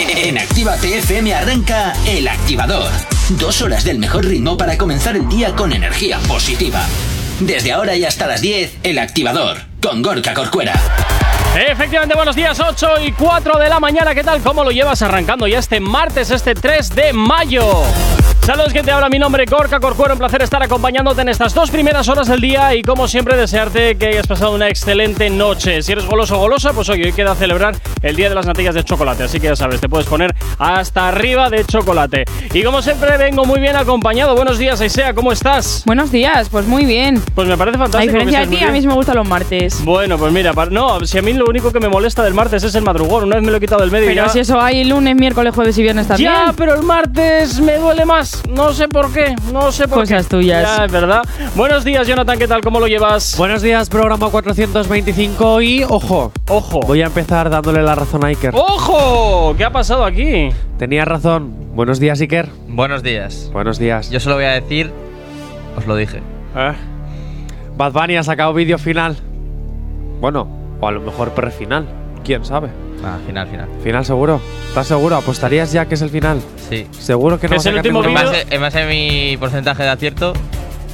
En Actívate FM arranca El Activador. Dos horas del mejor ritmo para comenzar el día con energía positiva. Desde ahora y hasta las 10, El Activador, con Gorka Corcuera. Efectivamente, buenos días, 8 y 4 de la mañana. ¿Qué tal? ¿Cómo lo llevas arrancando ya este martes, este 3 de mayo? Saludos, que te habla mi nombre, Gorka Corcuero. Un placer estar acompañándote en estas dos primeras horas del día y, como siempre, desearte que hayas pasado una excelente noche. Si eres goloso o golosa, pues hoy, hoy queda celebrar el Día de las Natillas de Chocolate. Así que ya sabes, te puedes poner hasta arriba de chocolate. Y como siempre, vengo muy bien acompañado. Buenos días, Aisea, ¿cómo estás? Buenos días, pues muy bien. Pues me parece A fantástico. que diferencia de ti, a mí me gustan los martes. Bueno, pues mira, no, si a mí lo único que me molesta del martes es el madrugón. Una vez me lo he quitado del medio y Pero ya- si eso hay lunes, miércoles, jueves y viernes también. Ya, pero el martes me duele más. No sé por qué. No sé por Cosas qué. tuyas. Ya, es verdad. Buenos días, Jonathan. ¿Qué tal? ¿Cómo lo llevas? Buenos días, programa 425 y ojo, Ojo. voy a empezar dándole la razón a Iker. ¡Ojo! ¿Qué ha pasado aquí? Tenía razón. Buenos días, Iker. Buenos días. Buenos días. Yo solo voy a decir, os lo dije. Eh, Bad Bunny ha sacado vídeo final. Bueno, o a lo mejor pre-final. ¿Quién sabe? Ah, final, final. Final seguro. ¿Estás seguro? ¿Apostarías ya que es el final? Sí. ¿Seguro que no Es vas a el sacar último En base, en base a mi porcentaje de acierto,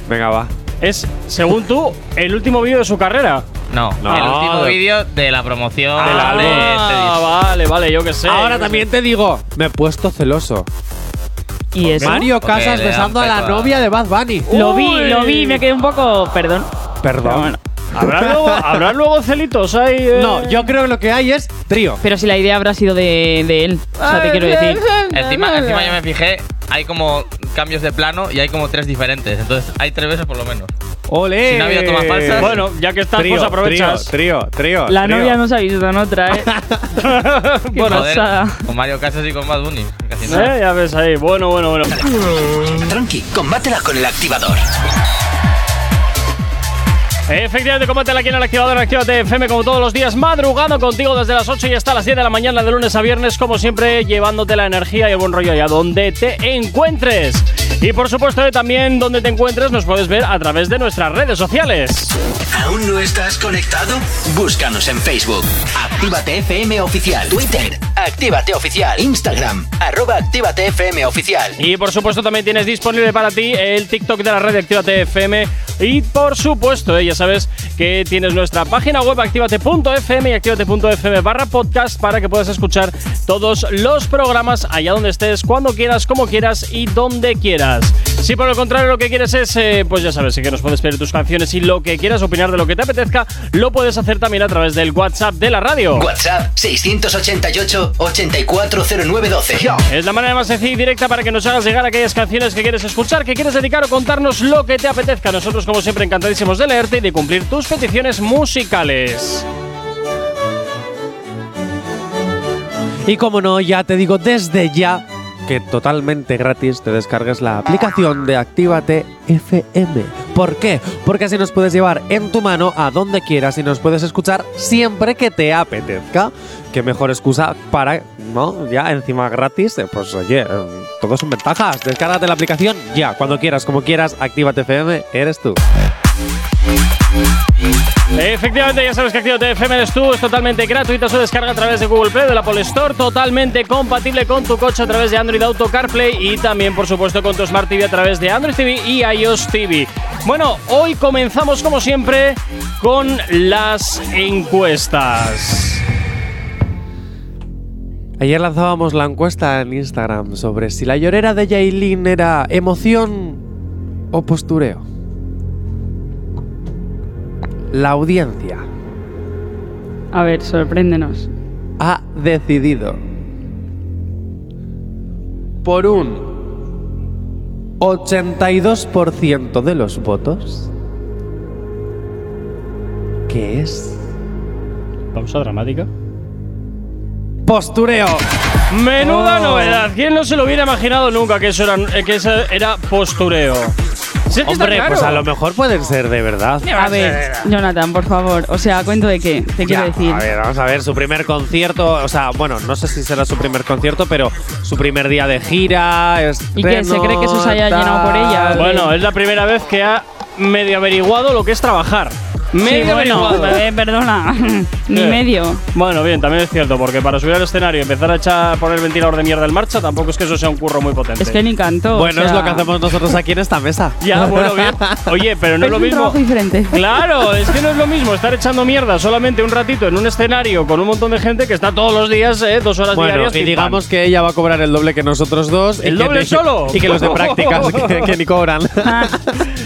Venga, va. Es, según tú, el último vídeo de su carrera. no. No, el último de- vídeo de la promoción De la de ley. este Ah, disco. vale, vale, yo qué sé. Ahora también sé. te digo, me he puesto celoso. ¿Y eso? Mario Porque Casas le dan besando a la peto a- novia de Bad Bunny. Lo vi, lo vi, me quedé un poco. Perdón. Pero Perdón. bueno. ¿Habrá luego, ¿Habrá luego celitos ahí? eh? No, yo creo que lo que hay es trío. Pero si la idea habrá sido de, de él. O sea, te quiero decir. Encima, encima yo me fijé, hay como cambios de plano y hay como tres diferentes. Entonces hay tres veces por lo menos. ¡Ole! Si no ha habido tomas falsas. Bueno, ya que estás, Trío, pues aprovechas. Trío, trío, trío. La trío. novia no se ha visto en otra, ¿eh? Qué Bueno, pasada. con Mario Casas y con Bad Bunny. Casi nada. Eh, ya ves ahí. Bueno, bueno, bueno. Tranqui, combátela con el activador. Efectivamente, combátela aquí en el activador Actívate FM como todos los días, madrugando contigo desde las 8 y hasta las 10 de la mañana de lunes a viernes, como siempre, llevándote la energía y el buen rollo allá donde te encuentres. Y por supuesto, eh, también donde te encuentres nos puedes ver a través de nuestras redes sociales. ¿Aún no estás conectado? Búscanos en Facebook. Actívate FM Oficial. Twitter. Actívate Oficial. Instagram. Arroba Actívate FM Oficial. Y por supuesto también tienes disponible para ti el TikTok de la red de Actívate FM. Y por supuesto, eh, ya sabes que tienes nuestra página web activate.fm y activate.fm barra podcast para que puedas escuchar todos los programas allá donde estés, cuando quieras, como quieras y donde quieras. Si por el contrario lo que quieres es, eh, pues ya sabes que nos puedes pedir tus canciones y lo que quieras, opinar de lo que te apetezca, lo puedes hacer también a través del WhatsApp de la radio. WhatsApp 688-840912. Es la manera más sencilla y directa para que nos hagas llegar aquellas canciones que quieres escuchar, que quieres dedicar o contarnos lo que te apetezca. Nosotros, como siempre, encantadísimos de leerte y de cumplir tus peticiones musicales. Y como no, ya te digo desde ya que totalmente gratis te descargues la aplicación de Actívate FM. ¿Por qué? Porque así nos puedes llevar en tu mano a donde quieras y nos puedes escuchar siempre que te apetezca. Qué mejor excusa para, ¿no? Ya encima gratis, eh, pues oye, eh, todo son ventajas. Descárgate la aplicación ya, cuando quieras, como quieras. Actívate FM, eres tú. Efectivamente, ya sabes que Actívate FM tú, es totalmente gratuita su descarga a través de Google Play, de la Apple Store, totalmente compatible con tu coche a través de Android Auto CarPlay y también, por supuesto, con tu Smart TV a través de Android TV y iOS TV. Bueno, hoy comenzamos, como siempre, con las encuestas. Ayer lanzábamos la encuesta en Instagram sobre si la llorera de Yailin era emoción o postureo. La audiencia A ver, sorpréndenos. ha decidido por un 82% de los votos que es Pausa dramática. postureo. Menuda Oh. novedad. ¿Quién no se lo hubiera imaginado nunca que eso era, eh, que eso era postureo? Si es que Hombre, claro. pues a lo mejor pueden ser de verdad. A ver, Jonathan, por favor. O sea, ¿cuento de qué? Te quiero Ya, decir. A ver, vamos a ver, su primer concierto, o sea, bueno, no sé si será su primer concierto, pero su primer día de gira. ¿Y qué? ¿Se cree que eso se haya llenado por ella? Bueno, es la primera vez que ha medio averiguado lo que es trabajar. Medio Sí, bueno, eh, perdona. Ni Eh. medio. Bueno, bien, también es cierto, porque para subir al escenario y empezar a echar, poner el ventilador de mierda en marcha, tampoco es que eso sea un curro muy potente. Es que ni cantó. Bueno, o es sea, lo que hacemos nosotros aquí en esta mesa. Ya, bueno, bien. Oye, pero no es es lo un mismo. trabajo diferente. Claro, es que no es lo mismo estar echando mierda solamente un ratito en un escenario con un montón de gente que está todos los días, eh, dos horas Bueno, diarias. y digamos que ella va a cobrar el doble que nosotros dos. ¿El doble solo? Y que los de prácticas, que, que ni cobran. Ah.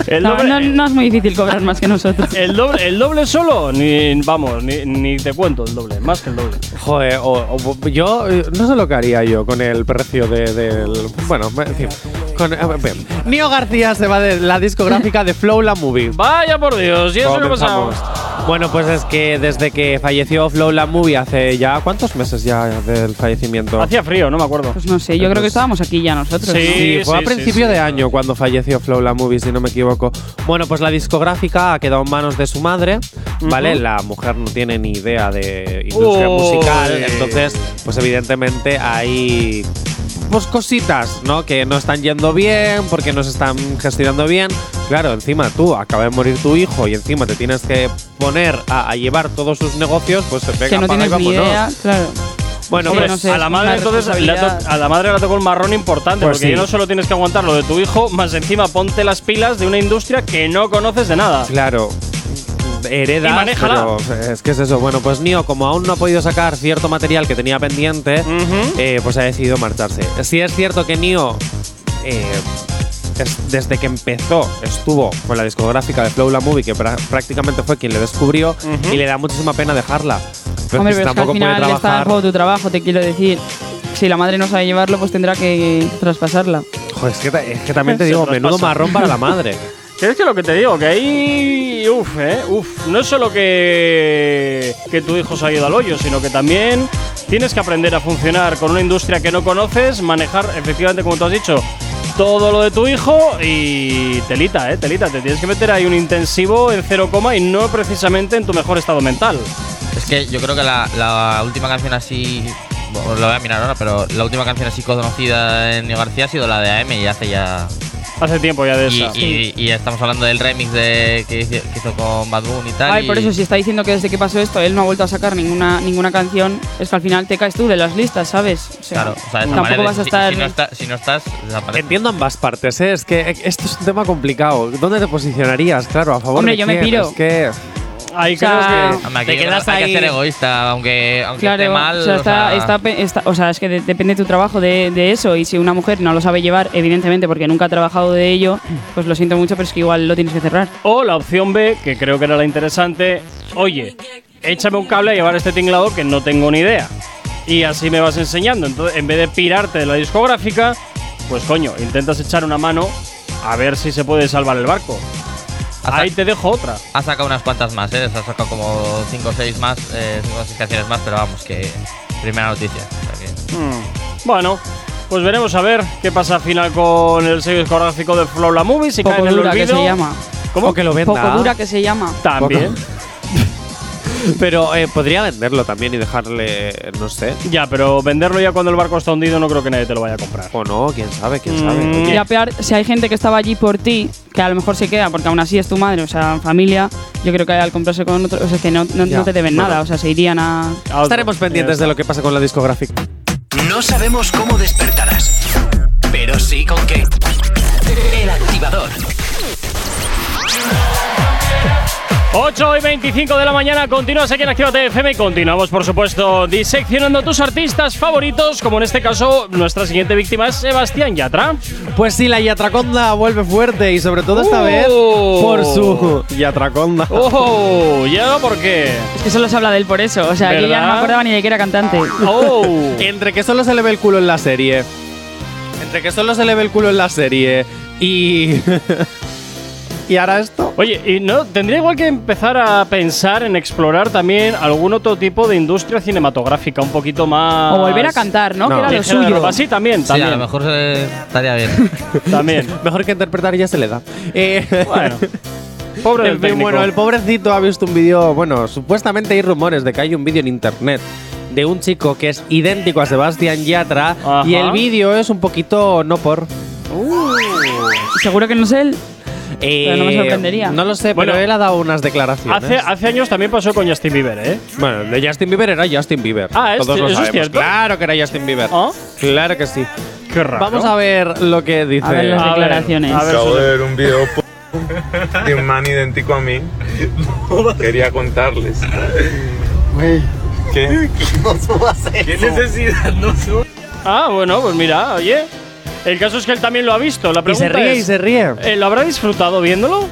El no, doble, no- no es muy difícil cobrar más que nosotros. el doble, el doble solo, ni vamos, ni, ni te cuento el doble, más que el doble. Joder, o- yo eh, no sé lo que haría yo con el precio de- del. Bueno, en. Con. Nio García se va de la discográfica de Flow La Movie. Vaya por Dios, ¿y eso qué pasa? Comenzamos. Bueno, pues es que desde que falleció Flow La Movie hace ya. ¿Cuántos meses ya del fallecimiento? Hacía frío, no me acuerdo. Pues no sé, yo creo que estábamos aquí ya nosotros. Sí. ¿no? Sí, fue a principio sí, de sí. año cuando falleció Flow la movie, si no me equivoco. Bueno, pues la discográfica ha quedado en manos de su madre, ¿vale? La mujer no tiene ni idea de industria Uy. musical, entonces, pues evidentemente hay pues cositas, ¿no? Que no están yendo bien, porque no se están gestionando bien. Claro, encima tú acaba de morir tu hijo y encima te tienes que poner a, a llevar todos sus negocios, pues venga, que no apaga y tienes ni vámonos. idea, claro. Bueno, Hombre, no sé, a la madre entonces le ha to- responsabilidad. a la madre le tocó el marrón importante, Pues porque sí. no solo tienes que aguantar lo de tu hijo, más encima ponte las pilas de una industria que no conoces de nada. Claro. Heredas, Y manéjala. pero es que es eso. Bueno, pues Nio, como aún no ha podido sacar cierto material que tenía pendiente, Ujú. eh, pues ha decidido marcharse. Sí es cierto que Nio, eh, es- desde que empezó, estuvo con la discográfica de Flow La Movie, que prácticamente fue quien le descubrió, Ujú. y le da muchísima pena dejarla. Pero Hombre, es que pero es que al tampoco puede final está en trabajar. juego tu trabajo, te quiero decir. Si la madre no sabe llevarlo, pues tendrá que traspasarla. Joder, es que, es que también te digo, menudo marrón para la madre. Es que lo que te digo, que ahí. Uf, eh. Uf. No es solo que. que tu hijo se ha ido al hoyo, sino que también tienes que aprender a funcionar con una industria que no conoces, manejar, efectivamente, como tú has dicho, todo lo de tu hijo y. telita, eh. Telita. Te tienes que meter ahí un intensivo en cero coma y no precisamente en tu mejor estado mental. Es que yo creo que la, la última canción así. Bueno, lo voy a mirar ahora, pero la última canción así conocida en Neo García ha sido la de AM y hace ya. Hace tiempo ya de Y, esa. y- y estamos hablando del remix de, que, hizo, que hizo con Bad Bunny y tal. Ay, y- por eso, si está diciendo que desde que pasó esto él no ha vuelto a sacar ninguna, ninguna canción, es que al final te caes tú de las listas, ¿sabes? O sea, Claro, o sea, tampoco manera, vas a si- estar. Si, no, está- si no estás, desaparece. Entiendo ambas partes, ¿eh? Es que esto es un tema complicado. ¿Dónde te posicionarías? Claro, a favor Hombre, de yo me quién? piro. Es que. Ahí O sea, creo que. Hombre, te hay que- quedas hay que ahí- ser egoísta, aunque, aunque Claro, esté mal. o sea, o está, sea, está está- o sea, es que de- depende de tu trabajo de, de eso y si una mujer no lo sabe llevar, evidentemente porque nunca ha trabajado de ello, pues lo siento mucho, pero es que igual lo tienes que cerrar. O la opción B, que creo que era la interesante, oye, échame un cable a llevar este tinglado que no tengo ni idea. Y así me vas enseñando. Entonces, en vez de pirarte de la discográfica, pues coño, intentas echar una mano a ver si se puede salvar el barco. Ahí te dejo otra. Ha sacado unas cuantas más, ¿eh? Ha sacado como 5 o 6 más, 5 o 6 canciones más, pero vamos, que primera noticia. que- Hmm. Bueno, pues veremos a ver qué pasa al final con el sello discográfico de Flow La Movie, si cae Poco en el dura que olvido. se llama. ¿Cómo? O que lo venda. Poco dura que se llama. También. Pero eh, podría venderlo también y dejarle, no sé. Ya, pero venderlo ya cuando el barco está hundido no creo que nadie te lo vaya a comprar. O no, quién sabe, quién Mm. sabe. Oye, Ya peor, si hay gente que estaba allí por ti, que a lo mejor se queda, porque aún así es tu madre, o sea, familia, yo creo que al comprarse con otro, o sea, es que no, no, te deben bueno. nada, o sea, se irían a. A. Estaremos pendientes de lo que pasa con la discográfica. No sabemos cómo despertarás, pero sí con qué. El activador. 8 y 25 de la mañana, continúas aquí en Actívate FM y continuamos, por supuesto, diseccionando tus artistas favoritos, como en este caso, nuestra siguiente víctima es Sebastián Yatra. Pues sí, la Yatraconda vuelve fuerte y sobre todo esta Oh. vez por su Yatraconda. ¡Oh! ¿Ya por qué? Es que solo se habla de él por eso, o sea, yo ya no ¿Verdad? me acordaba ni de que era cantante. ¡Oh! Entre que solo se le ve el culo en la serie. Entre que solo se le ve el culo en la serie y. y ahora esto. Oye, y no, tendría igual que empezar a pensar en explorar también algún otro tipo de industria cinematográfica, un poquito más. O volver a cantar, ¿no? No. Que era lo suyo. Sí, también, Sí, también. a lo mejor eh, estaría bien. También. Mejor que interpretar ya se le da. Eh, Bueno. Pobre fin, técnico. bueno, el pobrecito ha visto un vídeo. Bueno, supuestamente hay rumores de que hay un vídeo en internet de un chico que es idéntico a Sebastián Yatra. Ajá. Y el vídeo es un poquito no por. Seguro que no es él. Eh, Pero no me sorprendería. No lo sé, Bueno, pero él ha dado unas declaraciones. Hace, hace años también pasó con Justin Bieber, ¿eh? Bueno, de Justin Bieber era Justin Bieber. Ah, es- Todos lo eso es sabemos. cierto. Claro que era Justin Bieber. ¿Ah? Claro que sí. Qué raro. Vamos a ver lo que dice. A ver las A ver, declaraciones. a ver, Acabo de ver un video p- de un man idéntico a mí. Quería contarles. ¿Qué? ¿Qué necesidad? No Ah, bueno, pues mira, oye. El caso es que él también lo ha visto. La Y pregunta se ríe y es, se ríe. eh, ¿Lo habrá disfrutado viéndolo?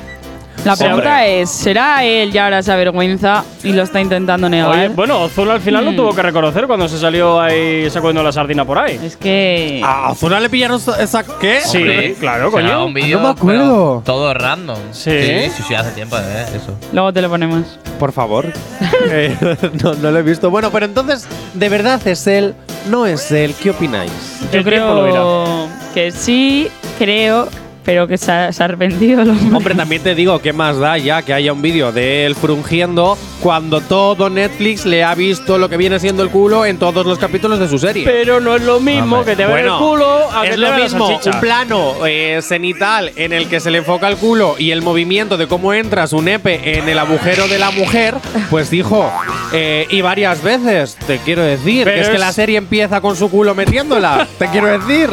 La pregunta hombre. es, ¿será él ya ahora esa vergüenza y lo está intentando negar? Oye, bueno, Ozuna al final lo Mm. tuvo que reconocer cuando se salió ahí sacudiendo la sardina por ahí. Es que... ¿A Ozuna le pillaron esa qué? Sí, Hombre, claro, coño. un vídeo, No me acuerdo. Todo random. Sí. sí, sí, sí, hace tiempo de ver eso. Luego te lo ponemos. Por favor. Eh, no, no lo he visto. Bueno, pero entonces, ¿de verdad es él? ¿No es él? ¿Qué opináis? Yo creo que sí, creo, pero que se ha, se ha arrepentido. el hombre. Hombre, también te digo, ¿qué más da ya que haya un vídeo de él frungiendo cuando todo Netflix le ha visto lo que viene siendo el culo en todos los capítulos de su serie? Pero no es lo mismo que te vean el culo a que es te lo vean mismo, un plano eh, cenital en el que se le enfoca el culo y el movimiento de cómo entra su nepe en el agujero de la mujer, pues dijo, eh, y varias veces, te quiero decir, Pero que es que es- la serie empieza con su culo metiéndola, te quiero decir.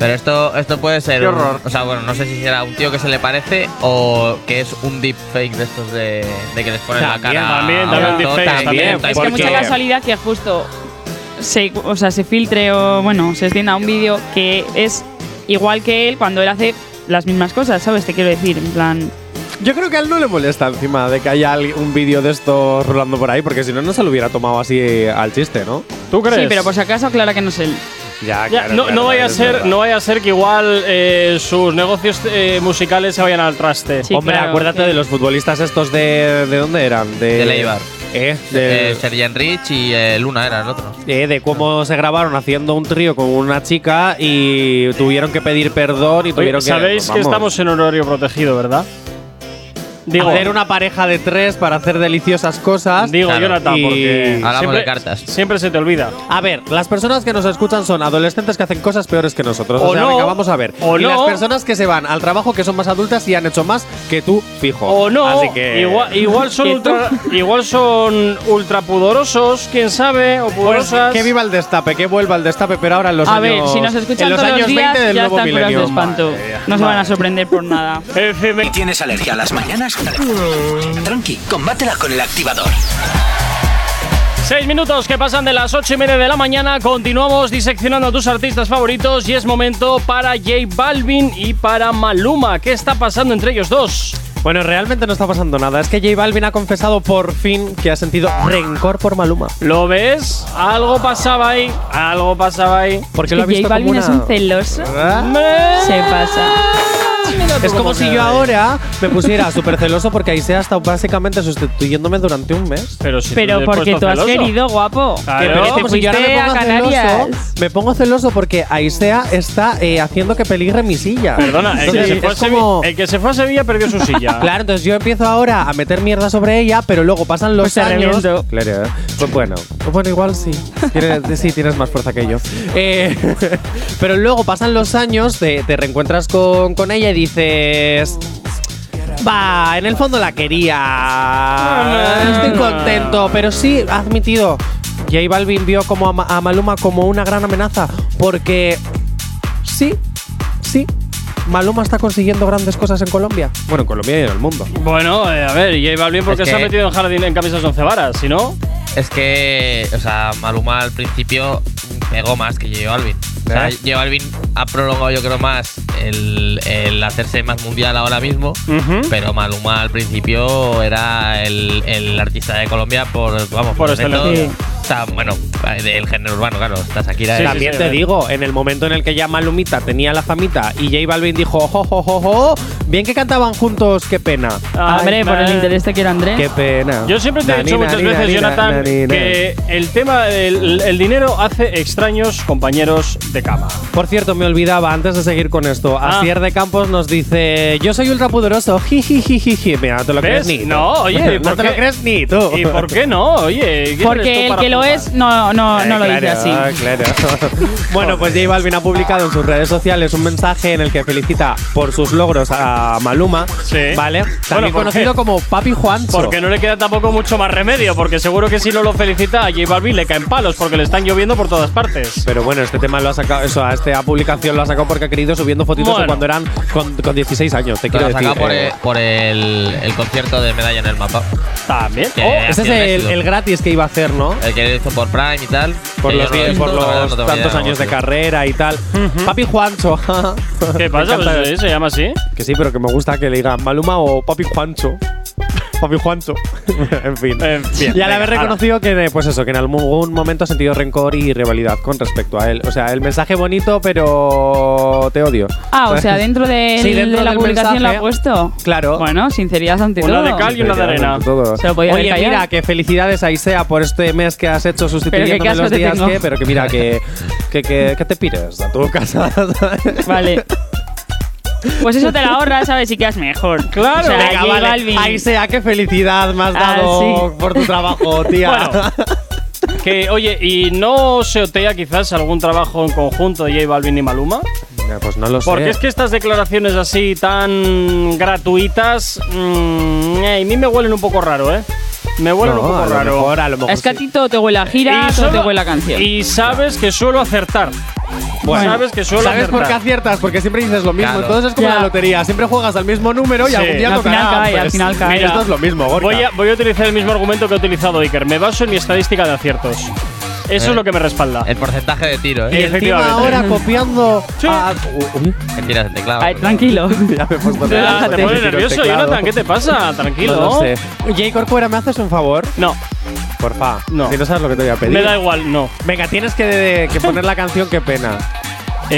Pero esto, esto puede ser. Qué un- horror. o sea, bueno, no sé si será un tío que se le parece o que es un deepfake de estos de, de que les ponen la cara. también, a también también, también. Es que ¿Por mucha casualidad que justo se, o sea, se filtre o, bueno, se extienda un vídeo que es igual que él cuando él hace las mismas cosas, ¿sabes? Te quiero decir, en plan... Yo creo que a él no le molesta encima de que haya un vídeo de esto rolando por ahí, porque si no, no se lo hubiera tomado así al chiste, ¿no? ¿Tú crees? Sí, pero por si acaso aclara que no es él. Ya, Ya, no, no vaya a ser, no vaya a ser que igual eh, sus negocios eh, musicales se vayan al traste. Sí, Hombre, claro, acuérdate de los futbolistas estos de. ¿De dónde eran? De, De Leibar. Eh, de, Eh, Sergen Rich y eh, Luna era el otro. eh, de cómo se grabaron haciendo un trío con una chica y tuvieron que pedir perdón y Oye, tuvieron que. Sabéis que estamos en horario protegido, ¿verdad? Digo, hacer una pareja de tres para hacer deliciosas cosas. digo Claro. Jonathan, Y- porque Hablamos siempre, de cartas. siempre se te olvida. A ver, las personas que nos escuchan son adolescentes que hacen cosas peores que nosotros. O, O sea, no, venga, vamos a ver. o y no. las personas que se van al trabajo que son más adultas y han hecho más que tú, fijo. O no, Así que. igual, igual son ¿Y ultra, igual son ultra pudorosos, quién sabe, o Pues pudorosas. que viva el destape, que vuelva el destape, pero ahora en los A años. ver, si nos escuchan en los todos años los días, 20 del ya nuevo están fuera de milenio. espanto. Madre. No se van a sorprender por nada. FM. ¿Tienes alergia a las mañanas? Tranqui, combátela con el activador. Seis minutos que pasan de las ocho y media de la mañana. Continuamos diseccionando a tus artistas favoritos y es momento para J Balvin y para Maluma. ¿Qué está pasando entre ellos dos? Bueno, realmente no está pasando nada. Es que J Balvin ha confesado por fin que ha sentido rencor por Maluma. ¿Lo ves? Algo pasaba ahí. Algo pasaba ahí. Porque Es lo ha visto J Balvin como es un celoso. ¿Verdad? Se pasa. Es como si yo ahora me pusiera súper celoso porque Aisea ha estado básicamente sustituyéndome durante un mes. Pero, si Pero te porque tú has celoso. querido, guapo. Claro. Pero te Como si yo ahora fuiste a Canarias. celoso, me pongo celoso porque Aisea está eh, haciendo que peligre mi silla. Perdona, el, que Entonces, se fue como- el que se fue a Sevilla perdió su silla. Claro, entonces yo empiezo ahora a meter mierda sobre ella, pero luego pasan los Pues años. Claro, ¿eh? pues bueno, pues bueno, igual sí. Tienes, sí, tienes más fuerza que yo. Eh, pero luego pasan los años, te, te reencuentras con, con ella dices. Va, en el fondo la quería. Estoy contento, pero sí, ha admitido. J Balvin vio como a, Ma- a Maluma como una gran amenaza, porque sí, sí, Maluma está consiguiendo grandes cosas en Colombia. Bueno, en Colombia y en el mundo. Bueno, eh, a ver, J Balvin porque Es se ha que- metido en jardín en camisas once varas, si no. Es que, o sea, Maluma al principio pegó más que J Balvin. Sea. J Balvin ha prolongado, yo creo, más el, el hacerse más mundial ahora mismo. Ujú. Pero Maluma al principio era el, el artista de Colombia por, vamos, Por defecto. Bueno, del género urbano, claro. Está Shakira. Sí, También sí, te digo, en el momento en el que ya Malumita tenía la famita y J Balvin dijo, jo, jo, jo, jo, bien que cantaban juntos, qué pena. Ay, Hombre, por el interés te quiero Andrés. Qué pena. Yo siempre te he dicho muchas veces, Jonathan, que el tema, el, el dinero hace extraños compañeros de cama. Por cierto, me olvidaba, antes de seguir con esto, Ah. Asier de Campos nos dice, yo soy ultrapoderoso, jijijijiji. Mira, no te lo ¿Ves? crees ni. No, oye, no ¿por te qué? lo crees ni tú. ¿Y por qué no? Oye, ¿quién eres tú Porque el que lo lo es, no, no, no lo Eh, dice así. claro. bueno, pues J Balvin ha publicado en sus redes sociales un mensaje en el que felicita por sus logros a Maluma, Sí. ¿vale? Bueno, También ¿por conocido qué? como Papi Juancho. Porque no le queda tampoco mucho más remedio, porque seguro que si no lo felicita a J Balvin le caen palos, porque le están lloviendo por todas partes. Pero bueno, este tema lo ha sacado, eso, a esta publicación lo ha sacado porque ha querido subiendo fotitos de Bueno. cuando eran con, con 16 años, te quiero lo decir. saca por, eh. el, por el, el concierto de medalla en el mapa. También. Oh, Ese es el, el gratis que iba a hacer, ¿no? El que hizo por Prime y tal. Por que los, no por los no tantos idea, años de carrera y tal. Papi Juancho. ¿Qué pasa? Pues sí, se llama así. Que sí, pero que me gusta que le digan Maluma o Papi Juancho. Papi Juancho. en fin. Eh, bien, y al haber reconocido que, pues eso, que en algún momento ha sentido rencor y rivalidad con respecto a él. O sea, el mensaje bonito, pero te odio. Ah, o sea, dentro de, Sí, dentro de la publicación mensaje. lo ha puesto. Claro. Bueno, sinceridad ante Una todo. de cal y una de arena. Todo. Se lo podía Oye, callado. mira, que felicidades a Isea por este mes que has hecho sustituyéndome asco los días tengo. que, pero que mira, que, que, que, que te pires a tu casa. Vale. Pues eso te la ahorras, ¿sabes? Y quedas mejor. Claro. O sea, Venga, vale. Balvin. Ahí sea, qué felicidad me has Ah, dado sí. por tu trabajo, tía. Bueno. Que, oye, ¿y no se otea quizás algún trabajo en conjunto de J Balvin y Maluma? Pues no lo sé. Porque es que estas declaraciones así tan gratuitas, mm, eh, a mí me huelen un poco raro, ¿eh? Me huelen No, un poco a lo raro. mejor, a lo mejor Es que a ti todo te huele a gira, todo te huele a canción. y sabes que suelo acertar. Bueno, sabes que suelo ¿Sabes por qué aciertas? Porque siempre dices lo mismo. Claro. Entonces es como Ya. la lotería. Siempre juegas al mismo número y Sí. algún día Al tocará. final cae, al Pues, final cae. mira, Esto es lo mismo, Gorka. Voy a, voy a utilizar el mismo argumento que he utilizado Iker. Me baso en mi estadística de aciertos. Eso Eh. es lo que me respalda. El porcentaje de tiro, y ¿eh? encima efectivamente. ahora copiando Sí. a... Uy, Que tiras el teclado. Ay, tranquilo. ya me he puesto Ah, te el nervioso. Jonathan. ¿Qué te pasa? Tranquilo. No lo sé. Jay Corcuera, ¿me haces un favor? No, Porfa. No. Si no sabes lo que te voy a pedir. me da igual, no. Venga, tienes que, que poner la canción Qué pena.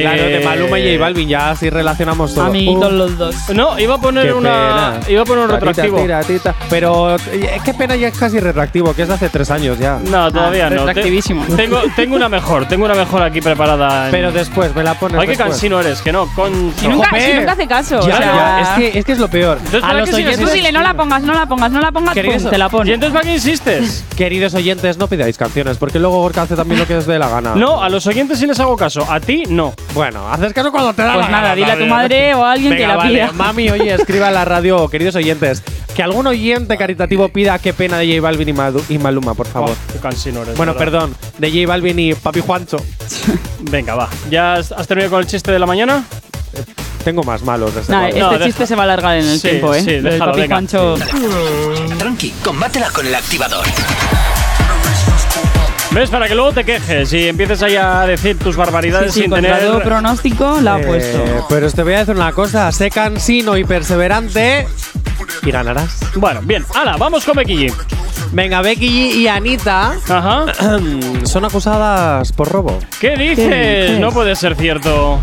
Claro, de Eh, Maluma y J Balvin, ya así relacionamos todo. Amiguitos Uh, los dos. No, iba a poner qué una. pena. Iba a poner un Tatita, retroactivo. tira, tita. Pero eh, qué pena ya es casi retroactivo, que es de hace tres años ya. No, todavía Ah, no. Te- retroactivísimo. Tengo, tengo una mejor, tengo una mejor aquí preparada. en- Pero después, me la pones Ay, qué después. cansino eres, que no, con. Si nunca, Jope. si nunca hace caso. Ya, o sea, ya, es que, es que es lo peor. Entonces, A ¿para los qué sigues Tú oyentes, dile, no la pongas, no la pongas, no la pongas, Queridos- pum, te la ¿Y pone. entonces para qué insistes? queridos oyentes, no pidáis canciones, porque luego Gorka hace también lo que os dé la gana. No, a los oyentes sí les hago caso, a ti no. Bueno, haces caso cuando te da Pues la nada, gana, dile a tu madre o a alguien que Venga, la vale. pida. Mami, oye, escriba en la radio, queridos oyentes, que algún oyente caritativo pida qué pena de J Balvin y, Madu- y Maluma, por favor. Oh, qué cansino eres. bueno, ¿verdad? perdón, de J Balvin y Papi Juancho. Venga, va. ¿Ya has has terminado con el chiste de la mañana? Tengo más malos, desde Nah, luego. No, este deja- chiste se va a alargar en el Sí, tiempo, ¿eh? sí, Lo del déjalo, papi venga. Juancho. Tranqui, combátela con el activador. ¿Ves? Para que luego te quejes y empieces ahí a decir tus Sí, barbaridades sí, sin contra tener. todo pronóstico la ha Eh, puesto. pero te voy a decir una cosa, sé cansino y perseverante y ganarás. Bueno, bien. ¡Hala! Vamos con Becky G. Venga, Becky G y Anita Ajá. son acusadas por robo. ¿Qué dices? dices? No puede ser cierto.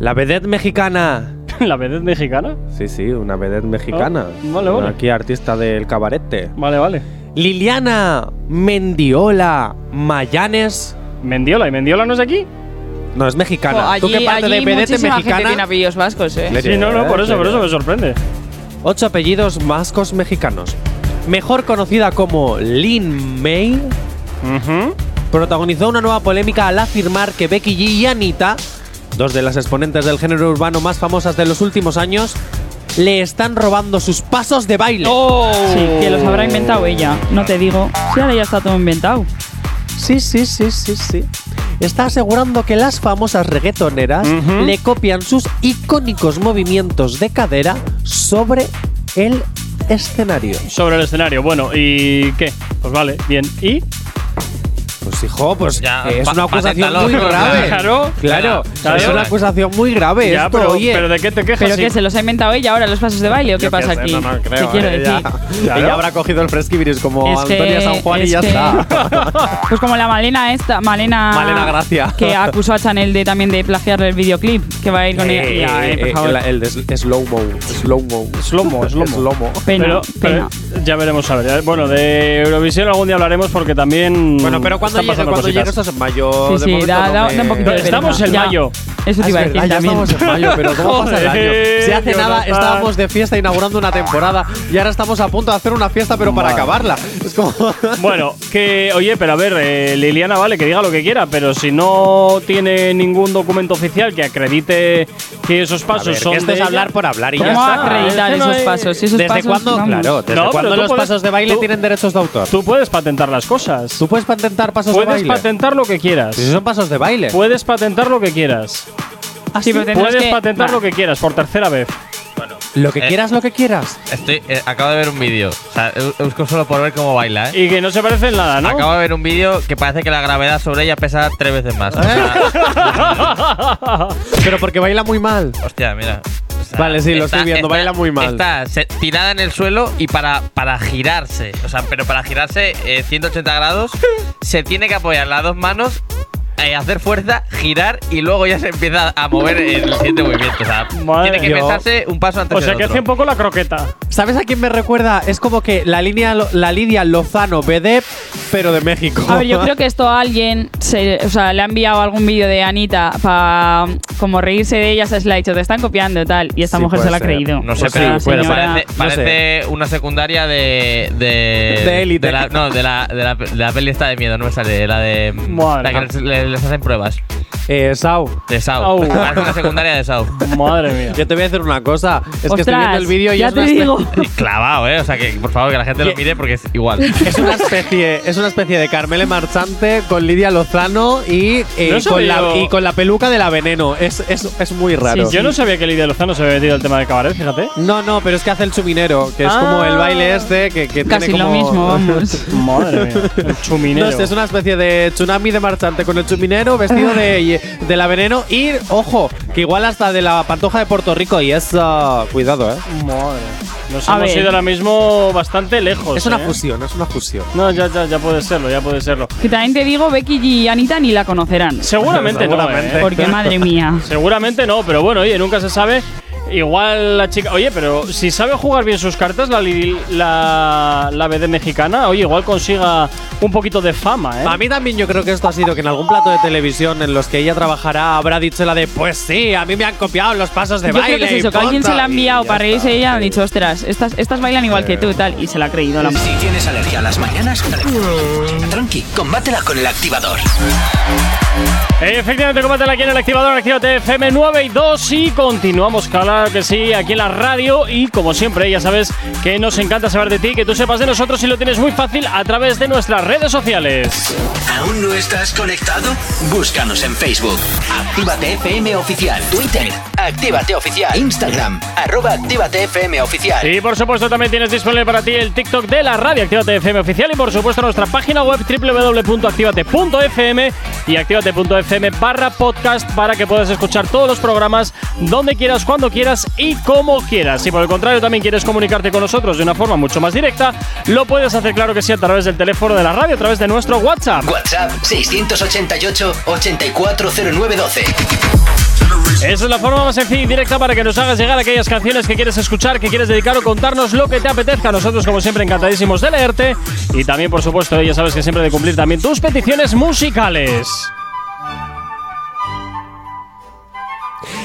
La vedette mexicana. ¿La vedette mexicana? Sí, sí, una vedette mexicana. Ah, vale, vale. Aquí artista del cabarete. Vale, vale. Liliana Mendiola Mayanes. ¿Mendiola? ¿Y Mendiola no es aquí? No, es mexicana. ¿Tú qué parte de allí muchísima gente mexicana? tiene apellidos vascos, ¿eh? Sí, no, no, por eso, por eso me sorprende. Ocho apellidos vascos mexicanos. Mejor conocida como Lin May, Ujú. protagonizó una nueva polémica al afirmar que Becky G y Anita, dos de las exponentes del género urbano más famosas de los últimos años, le están robando sus pasos de baile. Sí, que los habrá inventado ella. No te digo. Sí, ahora ya está todo inventado. Sí, sí, sí, sí, sí. Está asegurando que las famosas reggaetoneras le copian sus icónicos movimientos de cadera sobre el escenario. Sobre el escenario. Bueno, ¿y qué? Pues vale, bien. ¿Y? Pues hijo, pues Ya, es pa- una acusación muy grave. Claro. claro, Claro. es una acusación muy grave Ya, esto, pero, oye. pero ¿de qué te quejas? ¿Pero si- que se los ha inventado ella ahora los pasos de baile o qué Yo pasa sé, aquí? no, no creo, ¿Qué quiero eh, decir? ya. Ella habrá cogido el fresquibiris como Es que- Antonia San Juan y es ya que- está. Pues como la Malena esta, Malena. Malena Gracia. Que acusó a Chanel de también de plagiarle el videoclip. Que va a ir con ella. Eh, Ya, eh, por eh, favor. el, de sl- slow-mo. Slow-mo. Slow-mo, slow-mo. Slow-mo. Pena, pero, pena. pero ya veremos a ver. Bueno, de Eurovisión algún día hablaremos porque también. Bueno, pero cuando están llegue, pasando cuando llegue cositas. esto es en mayo. Sí, de sí, momento da, no da- me- da un poquito de Estamos en Ya, mayo. Eso Ah, te es iba a verdad, decir ya también. estamos en mayo, pero ¿cómo pasa el año? Si hace Jonathan. nada estábamos de fiesta inaugurando una temporada y ahora estamos a punto de hacer una fiesta, pero para Madre. acabarla. Es como. Bueno, que, oye, pero a ver, eh, Liliana, vale, que diga lo que quiera, pero si no tiene ningún documento oficial que acredite que esos pasos ver, son. que esto de es hablar por hablar y ya ¿Cómo está, acreditar no esos pasos? Si esos ¿Desde pasos, cuándo? Claro, ¿desde No, cuándo los puedes- pasos de baile tú- tienen derechos de autor? Tú puedes patentar las cosas. ¿Tú puedes patentar pasos de puedes baile? patentar lo que quieras. Si son pasos de baile. Puedes patentar lo que quieras. Sí, pero tendrás Puedes que- patentar lo que quieras por tercera vez. Lo que Eh. quieras, lo que quieras. Estoy, eh, acabo de ver un vídeo. O sea, busco solo por ver cómo baila, ¿eh? Y que no se parece en nada, ¿no? Acabo de ver un vídeo que parece que la gravedad sobre ella pesa tres veces más. O sea, Pero porque baila muy mal. hostia, mira. Sea, Vale, sí, lo estoy viendo, baila muy mal. Está se- tirada en el suelo y para, para girarse, o sea, pero para girarse eh, 180 grados, se tiene que apoyar las dos manos, eh, hacer fuerza, girar y luego ya se empieza a mover el siguiente movimiento. O sea, Madre tiene que Dios. pensarse un paso antes o sea del que otro. hace un poco la croqueta. ¿Sabes a quién me recuerda? Es como que la línea la Lidia Lozano BD, pero de México. A ver, yo creo que esto a alguien se, o sea, le ha enviado algún vídeo de Anita para como reírse de ella, se le ha dicho, te están copiando y tal, y esta Sí, mujer puede se la ha ser. creído. No sé, O sea, pero puede pero señora- parece, parece una secundaria de. De, De élite. la- no, de la, de, la, de la peli esta de miedo, no me sale. La de. Madre. La que les, les- les hacen pruebas. Eh, Sau, De Sao. Au. Parece una secundaria de Sao. Madre mía. yo te voy a decir una cosa. Es que estoy Ostras, viendo el vídeo y ya es te digo. Clavado, ¿eh? O sea, que por favor, que la gente lo mire porque es igual. es una especie, es una especie de Carmele Marchante con Lidia Lozano y, eh, No con, la, y con la peluca de la veneno. Es, es, es muy raro. Yo no sabía que Lidia Lozano se había metido el tema del cabaret, fíjate. No, no, pero es que hace el chuminero, que es Ah. como el baile este que, que Casi tiene lo como- mismo, vamos. Madre mía. El chuminero. No es una especie de tsunami de marchante con el chuminero vestido de, de la veneno y, ojo, que igual hasta de la pantoja de Puerto Rico y es... ah, cuidado, ¿eh? Madre. Nos A hemos ver. ido ahora mismo bastante lejos. Es una ¿eh? fusión, es una fusión. No, ya, ya, ya puede serlo, ya puede serlo. Que también te digo, Becky y Anita ni la conocerán. Seguramente, Seguramente. no. ¿eh? Porque madre mía. Seguramente no, pero bueno, oye, nunca se sabe. Igual la chica. Oye, pero si sabe jugar bien sus cartas, la, la, la BD mexicana, oye, igual consiga un poquito de fama, ¿eh? A mí también yo creo que esto ha sido que en algún plato de televisión en los que ella trabajará habrá dicho la de pues sí, a mí me han copiado los pasos de Yo baile. creo que es y eso, que alguien punto". se la ha Y enviado para reírse de ella, han dicho, ostras, estas, estas bailan igual que tú y tal, y se la ha creído la Si tienes alergia a las mañanas, tranqui, combátela con el activador. Efectivamente, combátela aquí en el activador, activate FM 9 y 2 y continuamos, claro que sí, aquí en la radio y como siempre, ya sabes que nos encanta saber de ti, que tú sepas de nosotros y lo tienes muy fácil a través de nuestras redes sociales. ¿Aún no estás conectado? Búscanos en Facebook. Actívate FM Oficial. Twitter. Actívate Oficial. Instagram. Arroba Actívate FM Oficial. Y por supuesto también tienes disponible para ti el TikTok de la radio Actívate FM oficial y por supuesto nuestra página web www.activate.fm y activate.fm barra podcast para que puedas escuchar todos los programas donde quieras, cuando quieras y como quieras. Si por el contrario también quieres comunicarte con nosotros de una forma mucho más directa, lo puedes hacer claro que sí a través del teléfono de la radio, a través de nuestro WhatsApp. WhatsApp 688-840912. Esa es la forma más sencilla y directa para que nos hagas llegar aquellas canciones que quieres escuchar, que quieres dedicar o contarnos lo que te apetezca. Nosotros, como siempre, encantadísimos de leerte. Y también, por supuesto, ya sabes que siempre de cumplir también tus peticiones musicales.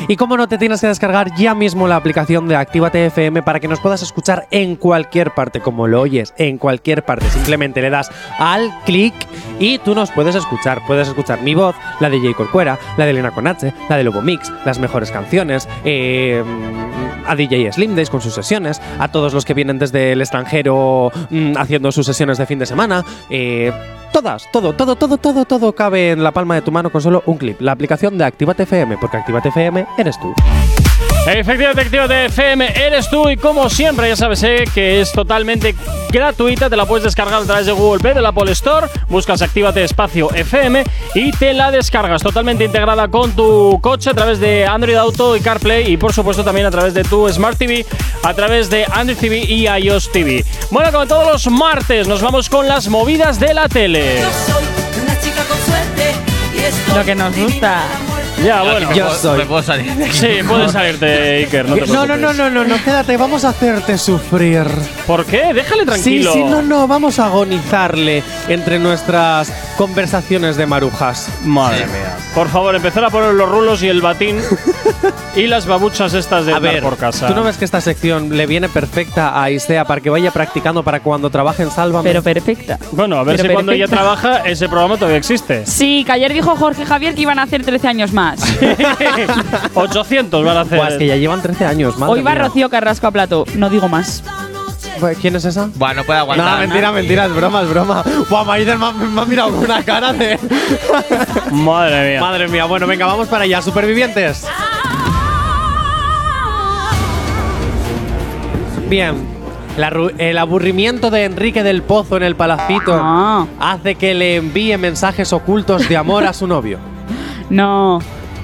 Y como no te tienes que descargar ya mismo la aplicación de Actívate FM para que nos puedas escuchar en cualquier parte, como lo oyes, en cualquier parte. Simplemente le das al clic y tú nos puedes escuchar. Puedes escuchar mi voz, la de J. Corcuera, la de Elena Conache, la de Lobo Mix, las mejores canciones, eh, a DJ Slim Days con sus sesiones, a todos los que vienen desde el extranjero mm, haciendo sus sesiones de fin de semana. eh, Todas, todo, todo, todo, todo, todo cabe en la palma de tu mano con solo un clip. La aplicación de Actívate FM, porque Actívate FM eres tú. Efectivamente, Actívate FM, eres tú y como siempre, ya sabes eh, que es totalmente gratuita. Te la puedes descargar a través de Google Play, de la Apple Store. Buscas Actívate Espacio FM y te la descargas totalmente integrada con tu coche a través de Android Auto y CarPlay y por supuesto también a través de tu Smart TV, a través de Android TV y iOS TV. Bueno, como todos los martes, nos vamos con las movidas de la tele. soy una chica con suerte y estoy Lo que nos gusta. Ya, bueno. me Yo puedo- soy. Me puedo salir. de aquí. Sí, puedes salirte, Iker. No, te No, no, no, no, no, no, quédate, vamos a hacerte sufrir. ¿Por qué? Déjale tranquilo. Sí, sí, no, no, vamos a agonizarle entre nuestras conversaciones de marujas. Madre mía. Por favor, empezar a poner los rulos y el batín y las babuchas estas de A andar ver, por casa. ¿tú no ves que esta sección le viene perfecta a Isea para que vaya practicando para cuando trabaje en Sálvame? Pero perfecta. Bueno, a ver Pero si cuando ella perfecta. trabaja ese programa todavía existe. Sí, que ayer dijo Jorge Javier que iban a hacer 13 años más. 800 van a hacer. Buah, es que ya llevan 13 años, madre Hoy va mía. Rocío Carrasco a plato. No digo más. ¿Quién es esa? Buah, no puede No, aguantar. mentira, mentira, es broma, es broma. Buah, Maider me, ha- me ha mirado con una cara de. Madre mía. Madre mía, bueno, venga, vamos para allá, supervivientes. Bien. La ru- el aburrimiento de Enrique del Pozo en el palacito Ah. hace que le envíe mensajes ocultos de amor a su novio. No.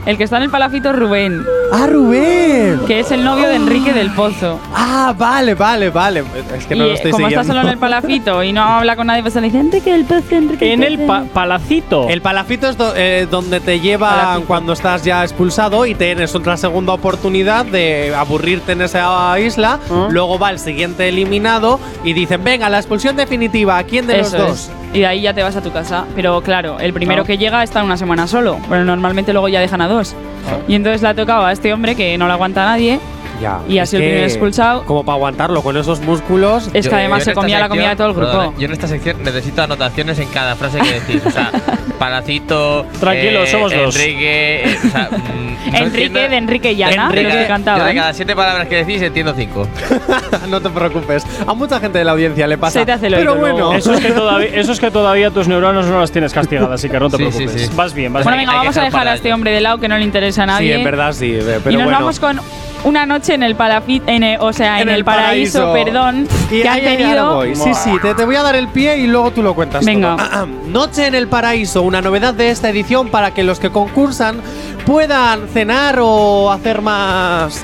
El que está en el palacito es Rubén, ¡Ah, Rubén! que es el novio de Enrique del Pozo. Ah, vale, vale, vale. Es que no y lo estoy como siguiendo. está solo en el palacito y no habla con nadie, pues le dice Enrique del Pozo, Enrique En del el Pozo". pa- palacito. El palacito es do- eh, donde te lleva Palacito. cuando estás ya expulsado y tienes otra segunda oportunidad de aburrirte en esa isla. ¿Ah? Luego va el siguiente eliminado y dicen, venga, la expulsión definitiva. ¿A quién de Eso los es. Y de ahí ya te vas a tu casa. Pero claro, el primero Ah. que llega está una semana solo. Pero normalmente luego ya dejan a dos. Ah. Y entonces le ha tocado a este hombre que no le aguanta a nadie. Ya. Y ha es sido el primer expulsado. Como para aguantarlo con esos músculos. Es Yo- que además yo se comía la comida de todo el grupo. perdona, yo en esta sección necesito anotaciones en cada frase que decís. O sea, palacito. Tranquilo, eh, somos dos. Enrique. eh, o sea, mm, no Enrique entiendo- de Enrique y Ana, Enrique- que Yo de cantaban. cada siete palabras que decís entiendo cinco. no te preocupes. A mucha gente de la audiencia le pasa. Se te hace el Pero oído bueno. Eso es, que todavía, eso es que todavía tus neuronas no las tienes castigadas, así que no te Sí, sí, preocupes. sí. Vas bien, vas Bueno, bien. venga, hay que vamos a dejar a este hombre de lado que no le interesa a nadie. Sí, en verdad sí. eh, Pero y nos bueno. vamos con una noche en el palafit, en el- o sea, en, En el, el paraíso, paraíso. perdón, Y que han tenido. voy. Sí, sí, te, te voy a dar el pie y luego tú lo cuentas. Venga. todo. Noche en el paraíso, una novedad de esta edición para que los que concursan puedan cenar o hacer más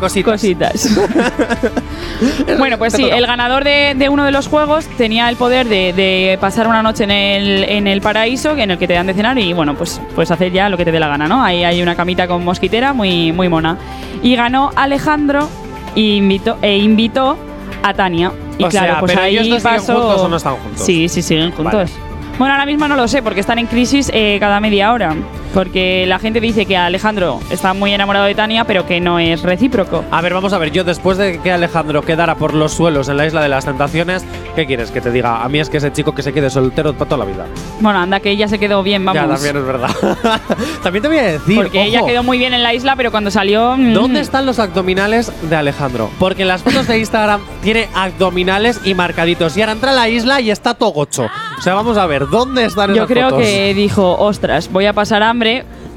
cositas. Cositas. bueno, pues sí, el ganador de, de uno de los juegos tenía el poder de, de pasar una noche en el, en el paraíso, en el que te dan de cenar y bueno, pues, pues hacer ya lo que te dé la gana, ¿no? Ahí hay una camita con mosquitera muy, muy mona. Y ganó Alejandro e invitó, e invitó a Tania. Y O claro, sea, pues ¿pero ahí ellos dos siguen juntos o no están juntos? Sí, sí, siguen juntos. Vale. Bueno, ahora mismo no lo sé, porque están en crisis eh, cada media hora. Porque la gente dice que Alejandro está muy enamorado de Tania, pero que no es recíproco. A ver, vamos a ver, yo después de que Alejandro quedara por los suelos en la isla de las tentaciones, ¿qué quieres que te diga? A mí es que ese chico que se quede soltero para toda la vida. Bueno, anda, que ella se quedó bien, vamos. Ya, también es verdad. también te voy a decir. Porque ella ojo, quedó muy bien en la isla, pero cuando salió. mm, ¿Dónde están los abdominales de Alejandro? Porque en las fotos de Instagram tiene abdominales y marcaditos. Y ahora entra a la isla y está todo gocho. O sea, vamos a ver, ¿dónde están Yo creo fotos? que dijo, ostras, voy a pasar hambre.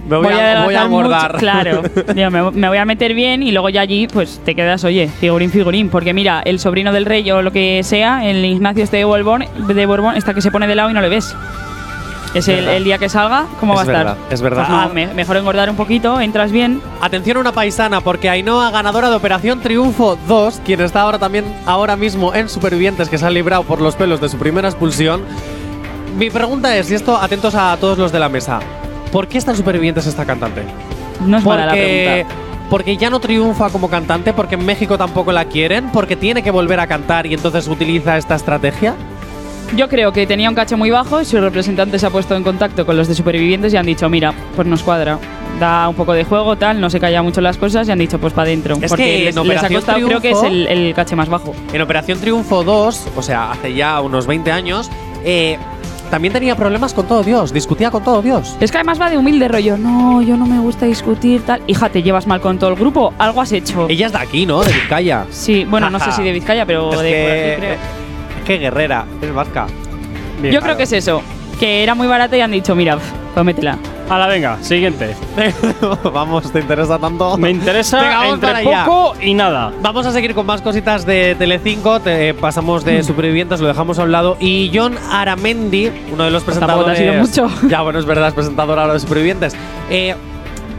Me voy a- voy a mucho". engordar. Claro, Digo, me, me voy a meter bien y luego ya allí pues te quedas, oye, figurín, figurín. Porque mira, el sobrino del rey o lo que sea, el Ignacio este de Borbón, de Borbón está que se pone de lado y no le ves. Es el, día que salga, ¿cómo Es va a estar? es verdad. Pues Ah. me- mejor engordar un poquito, entras bien. Atención a una paisana, porque Ainhoa, ganadora de Operación Triunfo 2, quien está ahora también, ahora mismo en Supervivientes, que se ha librado por los pelos de su primera expulsión. Mi pregunta es, y esto atentos a todos los de la mesa, ¿por qué está en Supervivientes esta cantante? No es mala la Porque, pregunta. porque ya no triunfa como cantante, porque en México tampoco la quieren, porque tiene que volver a cantar y entonces utiliza esta estrategia. Yo creo que tenía un caché muy bajo y su representante se ha puesto en contacto con los de supervivientes y han dicho, mira, pues nos cuadra. Da un poco de juego, tal, no se calla mucho las cosas y han dicho, pues para adentro. Es Porque que les, les ha costado, creo que es el, el caché más bajo. En Operación Triunfo 2, o sea, hace ya unos 20 años, eh, también tenía problemas con todo Dios, discutía con todo Dios. Es que además va de humilde rollo, no, yo no me gusta discutir, tal. Hija, te llevas mal con todo el grupo, algo has hecho. Ella es de aquí, ¿no? De Vizcaya. Sí, bueno, no sé si de Vizcaya, pero Es de que- por aquí creo. Qué guerrera, es vasca. Bien, Yo creo que es eso, que era muy barata y han dicho, mira, pf, métela. Hala, venga, siguiente. Vamos, ¿te interesa tanto? Me interesa Venga, entre allá. poco y nada. Vamos a seguir con más cositas de Telecinco. Te, pasamos Mm. de supervivientes, lo dejamos a un lado. Y John Aramendi, uno de los tampoco te presentadores. ha sido mucho. Ya, bueno, es verdad, es presentador ahora de supervivientes. Eh,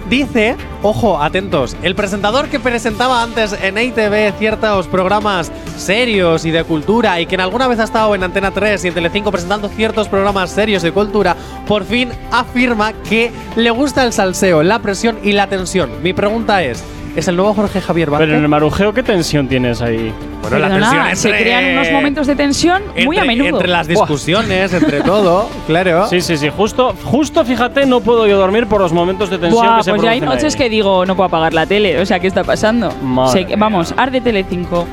dice, ojo, atentos, el presentador que presentaba antes en ITV ciertos programas serios y de cultura y que en alguna vez ha estado en Antena 3 y en Telecinco presentando ciertos programas serios de cultura, por fin afirma que le gusta el salseo, la presión y la tensión. Mi pregunta es, ¿es el nuevo Jorge Javier Vázquez? Pero en el marujeo, ¿qué tensión tienes ahí? Bueno, la tensión se entre- crean unos momentos de tensión muy a menudo. Entre las discusiones, entre todo, claro. Sí, sí, sí. Justo, justo fíjate, no puedo yo dormir por los momentos de tensión Buah, que se pues ya hay noches ahí. que digo, no puedo apagar la tele. O sea, ¿qué está pasando? Se- vamos, arde Tele5.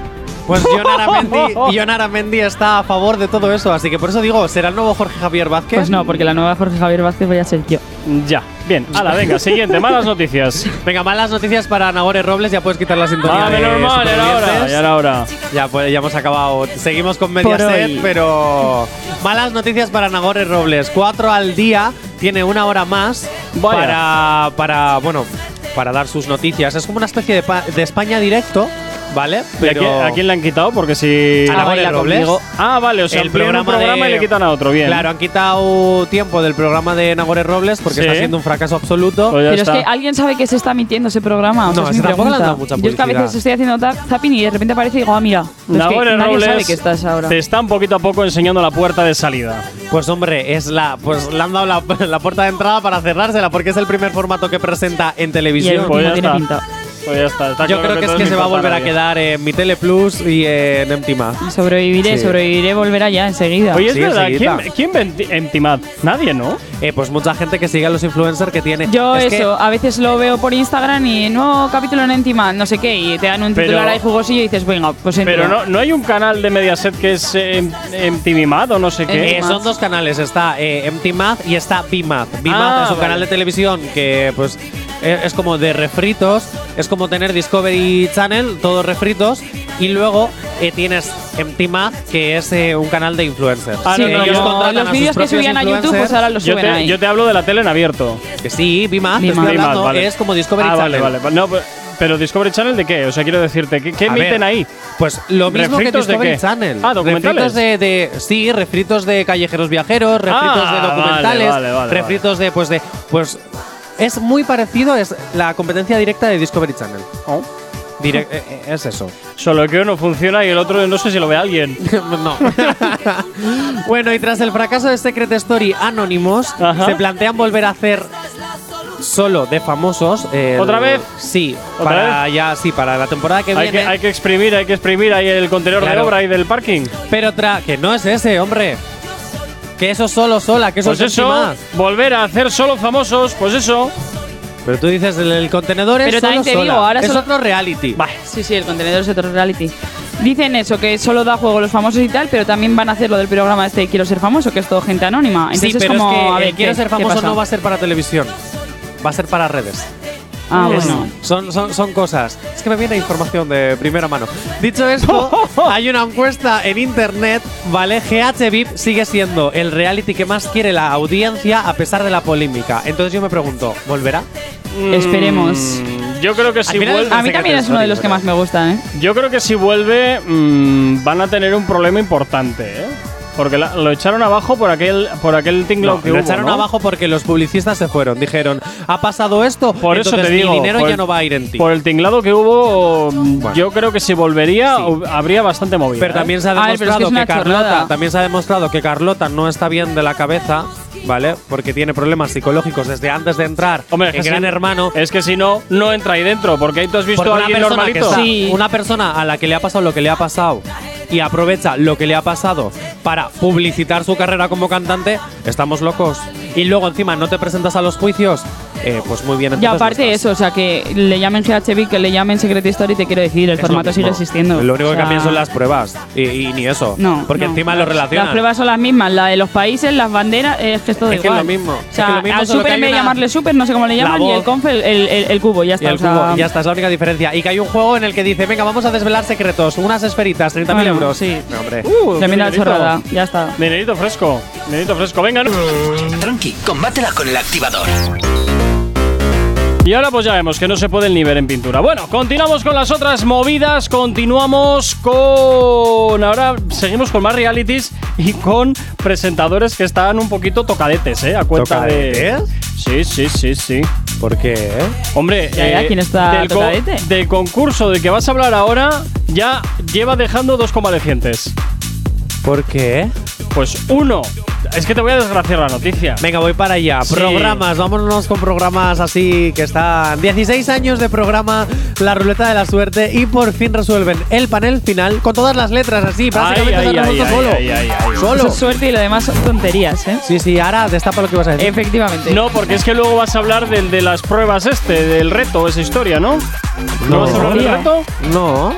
Pues John Aramendi, John Aramendi está a favor de todo eso, así que por eso digo, ¿será el nuevo Jorge Javier Vázquez? Pues no, porque la nueva Jorge Javier Vázquez voy a ser yo. Ya. Bien. Hala, venga, siguiente. Malas noticias. Venga, malas noticias para Nagore Robles, ya puedes quitar la sintonía. Ah, de menos mal, ya era hora. Supervivientes. Ya era hora. Ya, pues, ya hemos acabado. Seguimos con Mediaset, pero malas noticias para Nagore Robles. Cuatro al día, tiene una hora más Vaya. para, para, bueno, para dar sus noticias. Es como una especie de, de España directo, ¿vale? ¿Y a, quién, a quién le han quitado? Porque si. A Robles. conmigo. Ah, vale, o sea, El amplían un programa programa de- y le quitan a otro. Bien. Claro, han quitado tiempo del programa de Nagore Robles porque Sí. está siendo un fracaso absoluto. Pues Pero está. es que alguien sabe que se está emitiendo ese programa. O sea, No, es tampoco le han dado mucha Yo es que a veces estoy haciendo tap- zapping y de repente aparece y digo, ah, mira. Pero es que Nagore nadie Robles sabe que estás ahora. te están poquito a poco enseñando la puerta de salida. Pues hombre, es la, pues le han dado la, la puerta de entrada para cerrársela porque es el primer formato que presenta en Y el televisión. Pues ya tiene está. pinta. Pues ya está. está Yo claro creo que es que se va a volver a quedar en mi Tele Plus y en Emptima. Y sobreviviré, Sí. sobreviviré, volverá ya enseguida. Oye, es Sí, verdad, enseguida. ¿quién, ¿quién ve en Ti- en Timad? Nadie, ¿no? Eh, pues mucha gente que sigue a los influencers que tiene. Yo Es que- eso, a veces lo veo por Instagram y nuevo capítulo en Entima, no sé qué, y te dan un Pero- titular ahí jugosillo y dices, venga, pues entro. Pero no, no hay un canal de Mediaset que es eh, Mad o no sé qué. Eh, son dos canales, está eh, MTMath y está BMath. BMath Ah, es un vale. canal de televisión que pues es como de refritos, es como tener Discovery Channel, todos refritos, y luego eh, tienes MTMath, que es eh, un canal de influencers. Ah, Sí, no, no, yo- contratan los a sus vídeos que propios subían a YouTube, pues ahora los yo, suben te, ahí. yo te hablo de la tele en abierto. Que sí, BMath, te BMath. estoy hablando, BMath, vale. es como Discovery ah, Channel. vale, vale. No, pero- pero Discovery Channel de qué? O sea, quiero decirte, ¿qué, qué A emiten ver, ahí? Pues lo mismo que ¿Refritos de Discovery qué? Channel. Ah, documentales. Refritos de, de- sí, refritos de callejeros viajeros, refritos Ah, de documentales, vale, vale, vale, refritos de pues de pues es muy parecido es la competencia directa de Discovery Channel. Oh. Direc- eh, eh, es eso. Solo que uno funciona y el otro no sé si lo ve alguien. no. bueno, y tras el fracaso de Secret Story Anonymous, Ajá. se plantean volver a hacer solo de famosos. el- ¿Otra vez? Sí, ¿Otra para ya sí, para la temporada que Hay viene. que, hay que exprimir, hay que exprimir ahí el contenedor de Claro. obra y del parking. Pero tra que no es ese, hombre. Que eso solo sola, que eso Pues es eso, más. volver a hacer solo famosos, pues eso. Pero tú dices el, el contenedor es Pero solo también te sola. digo, ahora es solo- otro reality. Sí, sí, el contenedor es otro reality. Dicen eso, que solo da juego a los famosos y tal, pero también van a hacer lo del programa este de Quiero ser famoso, que es todo gente anónima. Entonces sí, es como, es que a el ver, quiero ¿qué- ser qué famoso pasa? no va a ser para televisión. Va a ser para redes. Ah, Es- bueno. Son, son, son cosas. Es que me viene información de primera mano. Dicho esto, hay una encuesta en internet, ¿vale? GH VIP sigue siendo el reality que más quiere la audiencia a pesar de la polémica. Entonces yo me pregunto, ¿volverá? Esperemos. Mm, Yo creo que si final vuelve. A mí también es uno de los que más me gustan, ¿eh? Yo creo que si vuelve mm, van a tener un problema importante, ¿eh? Porque la- lo echaron abajo por aquel por aquel tinglao No, que lo hubo, echaron ¿no? abajo porque los publicistas se fueron. Dijeron, ha pasado esto, Por eso te digo, mi dinero por ya el- no va a ir en ti. Por el tinglado que hubo, Bueno. yo creo que si volvería Sí. habría bastante movida. Pero ¿eh? también se ha A ver, pero es que demostrado es que, Carlota, también se ha demostrado que Carlota no está bien de la cabeza, ¿vale? Porque tiene problemas psicológicos desde antes de entrar Hombre, es en que Gran si- Hermano. Es que si no, no entra ahí dentro. Porque ahí tú has visto a alguien persona, que normalito. está- Sí. una persona a la que le ha pasado lo que le ha pasado y aprovecha lo que le ha pasado para publicitar su carrera como cantante, estamos locos. Y luego encima no te presentas a los juicios, eh, pues muy bien. Y aparte no eso, o sea, que le llamen GHB, que le llamen Secret Story, te quiero decir, el Es formato sigue existiendo. Lo único O que cambian son las pruebas. Y, y ni eso. No. Porque no. encima lo relacionan. Las pruebas son las mismas, la de los países, las banderas, es que es todo Es que es igual. lo mismo. O Es sea, que lo mismo, al super en vez de llamarle super, no sé cómo le La llaman, y el conf, el, el- el- el cubo, ya Y está. el o sea, cubo, ya está, es la única diferencia. Y que hay un juego en el que dice, venga, vamos a desvelar secretos, unas esferitas, 30.000 Bueno, euros. sí. No, hombre. Uh, dinerito. chorrada, ya está. Dinerito fresco. Dinerito fresco. Venga. Tranqui, combátela con el activador. Y ahora pues ya vemos que no se puede ni ver en pintura. Bueno, continuamos con las otras movidas, continuamos con... Ahora seguimos con más realities y con presentadores que están un poquito tocadetes, ¿eh? A cuenta de... ¿Tocadetes? Sí, sí, sí, sí. ¿Por qué? Hombre, ya, ¿quién está del, del concurso del que vas a hablar ahora ya lleva dejando dos convalecientes. ¿Por qué? Pues uno es que te voy a desgraciar la noticia. Venga, voy para allá. Sí. Programas, vámonos con programas así que están 16 años de programa, la ruleta de la suerte y por fin resuelven el panel final con todas las letras así, prácticamente Ay, ay, se han ay, resuelto ay, solo. ay, ay, ay. Solo. Eso es suerte y lo demás son tonterías, ¿eh? Sí, sí, ahora destapa lo que vas a decir. Efectivamente. No, porque es que luego vas a hablar del de las pruebas este, del reto, esa historia, ¿no? ¿No, No. vas a hablar del reto? No.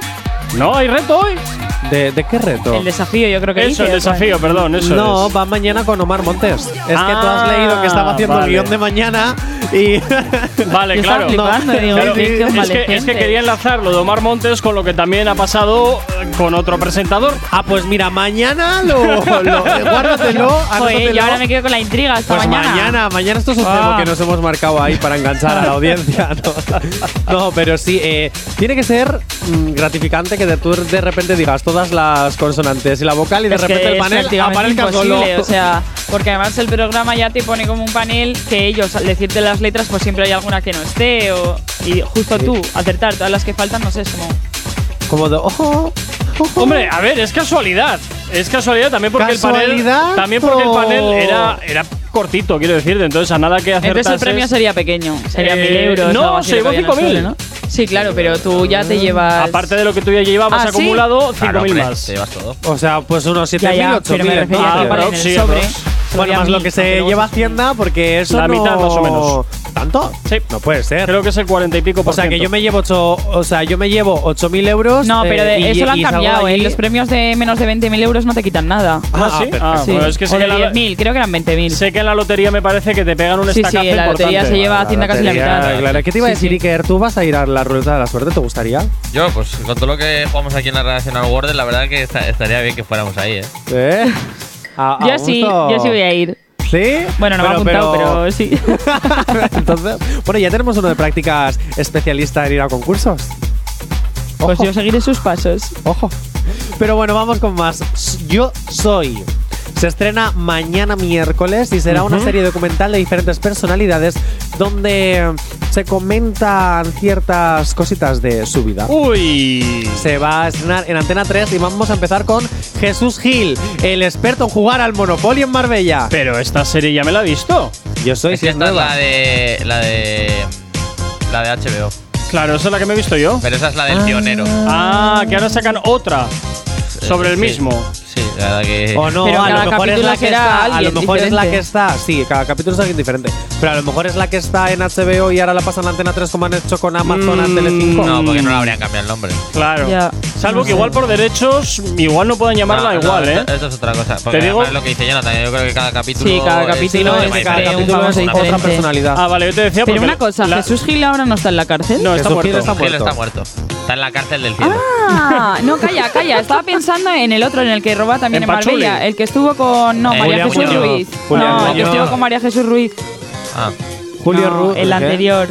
No, hay reto hoy. ¿De, de qué reto? El desafío, yo creo que Eso, dice, el desafío, perdón, eso no, es. va mañana con Omar Montes. Es que tú Ah, has leído que estaba haciendo vale. el guion de mañana y. Vale, claro. estaba flipando, No, digo, Claro, qué- qué es, que, es que convaleciente. quería enlazar lo de Omar Montes con lo que también ha pasado eh, con otro presentador. ah, pues mira, mañana lo. lo guárdatelo, Joder, anótatelo. yo ahora me quedo con la intriga hasta Pues mañana. mañana, mañana esto es un Ah. que nos hemos marcado ahí para enganchar a la audiencia. No, No, pero sí, eh, tiene que ser gratificante que de, tú de repente digas todas las consonantes y la vocal y de Es repente el panel aparezca solo. imposible, o sea, porque además el programa ya te pone como un panel que ellos al decirte las letras pues siempre hay alguna que no esté o y justo tú acertar todas las que faltan no sé es como Como de, ojo, ojo. Hombre, a ver, es casualidad. Es casualidad también porque el ¿Casualidad panel. También porque el o- panel era, era cortito, quiero decirte. Entonces, a nada que hacer. entonces el premio sería pequeño sería Eh, mil euros no, se llevó que había en el 5.000. suelo, ¿no? sí claro pero tú ya te llevas Aparte de lo que tú ya llevabas Ah, ¿sí? acumulado, 5.000 Claro, más. te llevas todo. O sea, pues unos 7.000, ya, ya, pero me 8.000 refería a que Ah, sí, sobre Bueno, más lo mil, que se lleva sí. Hacienda, porque eso La no- mitad, más o menos. ¿Tanto? Sí. No puede ser. Creo que es el 40 y pico por o sea, que yo me llevo ocho, o sea, yo me llevo 8.000 euros. no pero de- eh, y- eso lo han y salgo cambiado ¿eh? allí- los premios de menos de 20.000 euros no te quitan nada Ah, sí. perfecto. Ah, Sí. bueno, es que sé o que, de la, 10.000 creo que eran 20.000 sé que en la lotería me parece que te pegan un Sí, sí, estacazo en la lotería se lleva Hacienda casi la lotería, mitad. Claro, ¿qué te iba a Sí, decir, sí. Iker? ¿Tú vas a ir a la ruleta de la suerte? ¿Te gustaría? Yo, pues con todo lo que jugamos aquí en la redacción al Word, la verdad que esta- estaría bien que fuéramos ahí, ¿eh? ¿Eh? A- a yo sí gusto. yo sí voy a ir ¿Sí? bueno no me ha apuntado pero, sí Entonces, bueno, ya tenemos uno de prácticas especialista en ir a concursos. pues Ojo. yo seguiré sus pasos Ojo. Pero bueno, vamos con más. Yo soy. Se estrena mañana miércoles y será una serie documental de diferentes personalidades donde se comentan ciertas cositas de su vida. Uy. Se va a estrenar en Antena 3 y vamos a empezar con Jesús Gil, el experto en jugar al Monopoly en Marbella. Pero esta serie ya me la he visto. Yo soy Es si que es esta es nueva. la de. la de. la de HBO. Claro, esa es la que me he visto yo. Pero esa es la del pionero. Ah, que ahora sacan otra sobre el Sí. mismo. Sí, la que. O no, Pero a cada lo mejor es capítulo la que será está. A lo alguien mejor es la que está. Sí, cada capítulo es alguien diferente. Pero a lo mejor es la que está en HBO y ahora la pasan a Antena 3 como han hecho con Amazon Mm, Telecinco. No, porque no le habrían cambiado el nombre. Claro. Ya. Salvo No que sé. igual por derechos, igual no pueden llamarla No, no, igual, ¿eh? esto, esto es otra cosa. Porque digo- además es lo que dice Jonathan. Yo creo que cada capítulo. Sí, cada es- capítulo es cada capítulo es famoso otra diferente. personalidad. Ah, vale, yo te decía pero porque una cosa la- Jesús Gil ahora no está en la cárcel No, está Jesús Gil muerto. está Gil está muerto. Está en la cárcel del cielo. Ah, no, calla, calla. Estaba pensando en el otro, en el que roba también En en, Marbella. El que estuvo con. No, Eh, María Jesús Muñoz. Ruiz. Julián no, el que Muñoz. estuvo con María Jesús Ruiz. Ah. Julio no, Ruz. El ¿qué? anterior.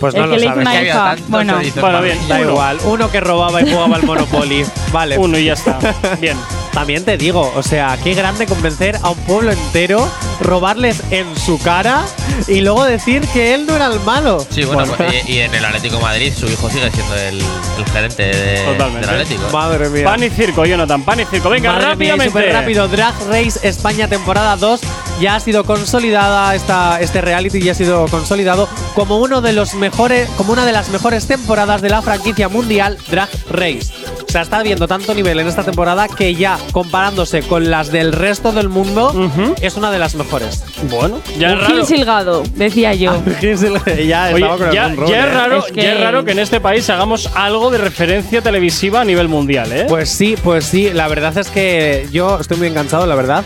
Pues el no que lo le hizo sabes. una hija. Bueno, Bueno, bien. Da Uno. igual, uno que robaba y jugaba al Monopoly. Vale. Uno y ya está. Bien. También te digo, o sea, qué grande convencer a un pueblo entero, robarles en su cara y luego decir que él no era el malo. Sí, bueno, pues, y, y en el Atlético de Madrid su hijo sigue siendo el, el gerente de- Totalmente. del Atlético. Madre mía. Pan y circo, Jonathan. Pan y circo. Venga, Madre mía, rápidamente. súper rápido. Drag Race España temporada 2 ya ha sido consolidada esta, este reality ya ha sido consolidado como uno de los mejores, como una de las mejores temporadas de la franquicia mundial Drag Race. O sea, está habiendo tanto nivel en esta temporada que ya comparándose con las del resto del mundo Ujú. es una de las mejores. Bueno, ya es Un raro. Silgado, decía yo. ya Oye, con ya, ya es ¿eh? raro, Es que- ya es raro que en este país hagamos algo de referencia televisiva a nivel mundial, ¿eh? Pues sí, pues sí. La verdad es que yo estoy muy enganchado, la verdad.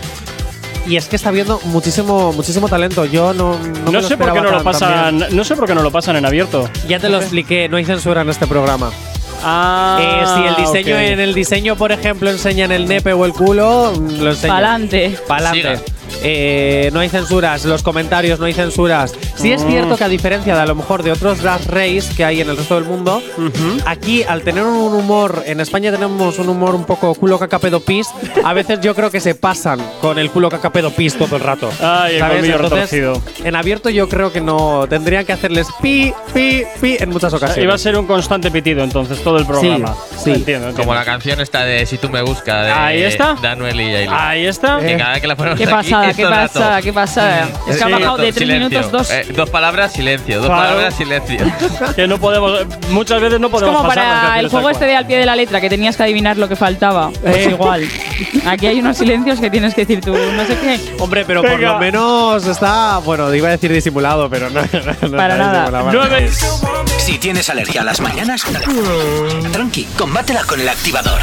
Y es que está viendo muchísimo, muchísimo talento. Yo no, no, no, me lo sé por qué no lo pasan, no sé por qué no lo pasan en abierto. Ya te lo expliqué, no hay censura en este programa. Ah, Eh, si el diseño en el diseño, por ejemplo, enseñan el nepe o el culo, lo enseñan. Pa'lante. Pa'lante. Eh, no hay censuras, los comentarios no hay censuras. Sí es Mm. cierto que a diferencia de a lo mejor de otros drag race que hay en el resto del mundo, aquí al tener un humor, en España tenemos un humor un poco culo caca pedo pis, a veces yo creo que se pasan con el culo caca pedo pis todo el rato. Ay, el ¿Sabes? colmillo Entonces, en abierto yo creo que no, tendrían que hacerles pi, pi, pi en muchas ocasiones. Iba a ser un constante pitido entonces todo el programa. sí. Entiendo, entiendo. Como la canción esta de Si tú me buscas de, Ahí está. de Anuel y. Ahí está. Que cada vez que la ponemos ¿Qué aquí, pasada, qué pasada, qué pasada. Es que ha bajado de rato, 3 silencio. minutos, 2. Eh, dos palabras, silencio. Dos Claro. palabras, silencio. Que no podemos. Muchas veces no Es podemos como pasar para el juego este de al pie de la letra, que tenías que adivinar lo que faltaba. Pues Eh. igual. Aquí hay unos silencios que tienes que decir tú, no sé qué. Hombre, pero por Venga. lo menos está. Bueno, iba a decir disimulado, pero no. no Para está nada. disimulado. Nueve. Si tienes alergia a las mañanas, tranqui, combátela con el activador.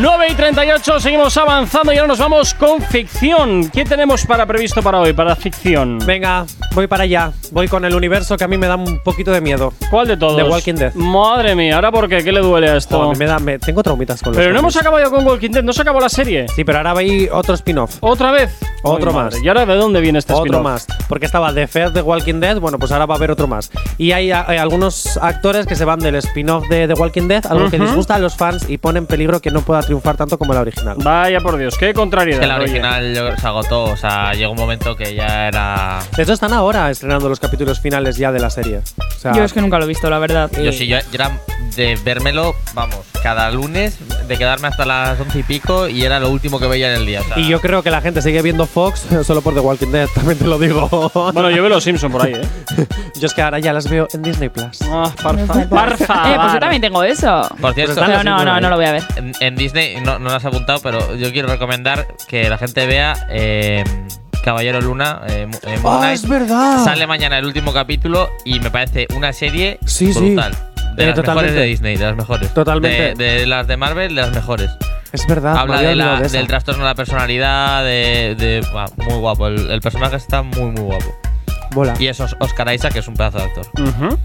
9 y 38, seguimos avanzando y ahora nos vamos con ficción. ¿Qué tenemos para previsto para hoy, para ficción? Venga, voy para allá. Voy con el universo que a mí me da un poquito de miedo. ¿Cuál de todos? The Walking Dead. Madre mía, ¿ahora por qué? ¿Qué le duele a esto? Joder, me da, me- tengo traumitas con los Pero no hemos acabado con Walking Dead, no se acabó la serie. Sí, pero ahora hay otro spin-off. ¿Otra vez? Otro más. madre. ¿Y ahora de dónde viene este Otro spin-off? más. Porque estaba The Fear The Walking Dead, bueno, pues ahora va a haber otro más. Y hay, hay algunos actores que se van del spin-off de The Walking Dead, algo que Ujú. disgusta a los fans y pone en peligro que no pueda triunfar tanto como la original. Vaya por Dios, qué contrariedad. que la original se agotó. O sea, llegó un momento que ya era. De hecho, están ahora estrenando los capítulos finales ya de la serie. O sea, Yo es que nunca lo he visto, la verdad. Yo sí, yo, yo era de vérmelo, vamos, cada lunes, de quedarme hasta las once y pico y era lo último que veía en el día. o sea, Y yo creo que la gente sigue viendo Fox solo por The Walking Dead, también te lo digo. Bueno, yo veo los Simpson por ahí, ¿eh? yo es que ahora ya las veo en Disney Plus. Ah, parfa. Parfa. Eh, pues yo también tengo eso. Por cierto, Pues no, no, ahí. no lo voy a ver. en, en Disney, no, no lo has apuntado, pero yo quiero recomendar que la gente vea eh, Caballero Luna. Eh, eh, Moon ¡Ah, Knight. es verdad! Sale mañana el último capítulo y me parece una serie Sí, sí. brutal. De Eh, las totalmente. mejores de Disney, de las mejores. Totalmente. De, de las de Marvel, de las mejores. Es verdad. me Habla había de la- olvidado de esa. del trastorno de la personalidad, de. de- buah, muy guapo. El, el personaje está muy, muy guapo. Mola. Y eso es Oscar Isaac, que es un pedazo de actor. Ujú.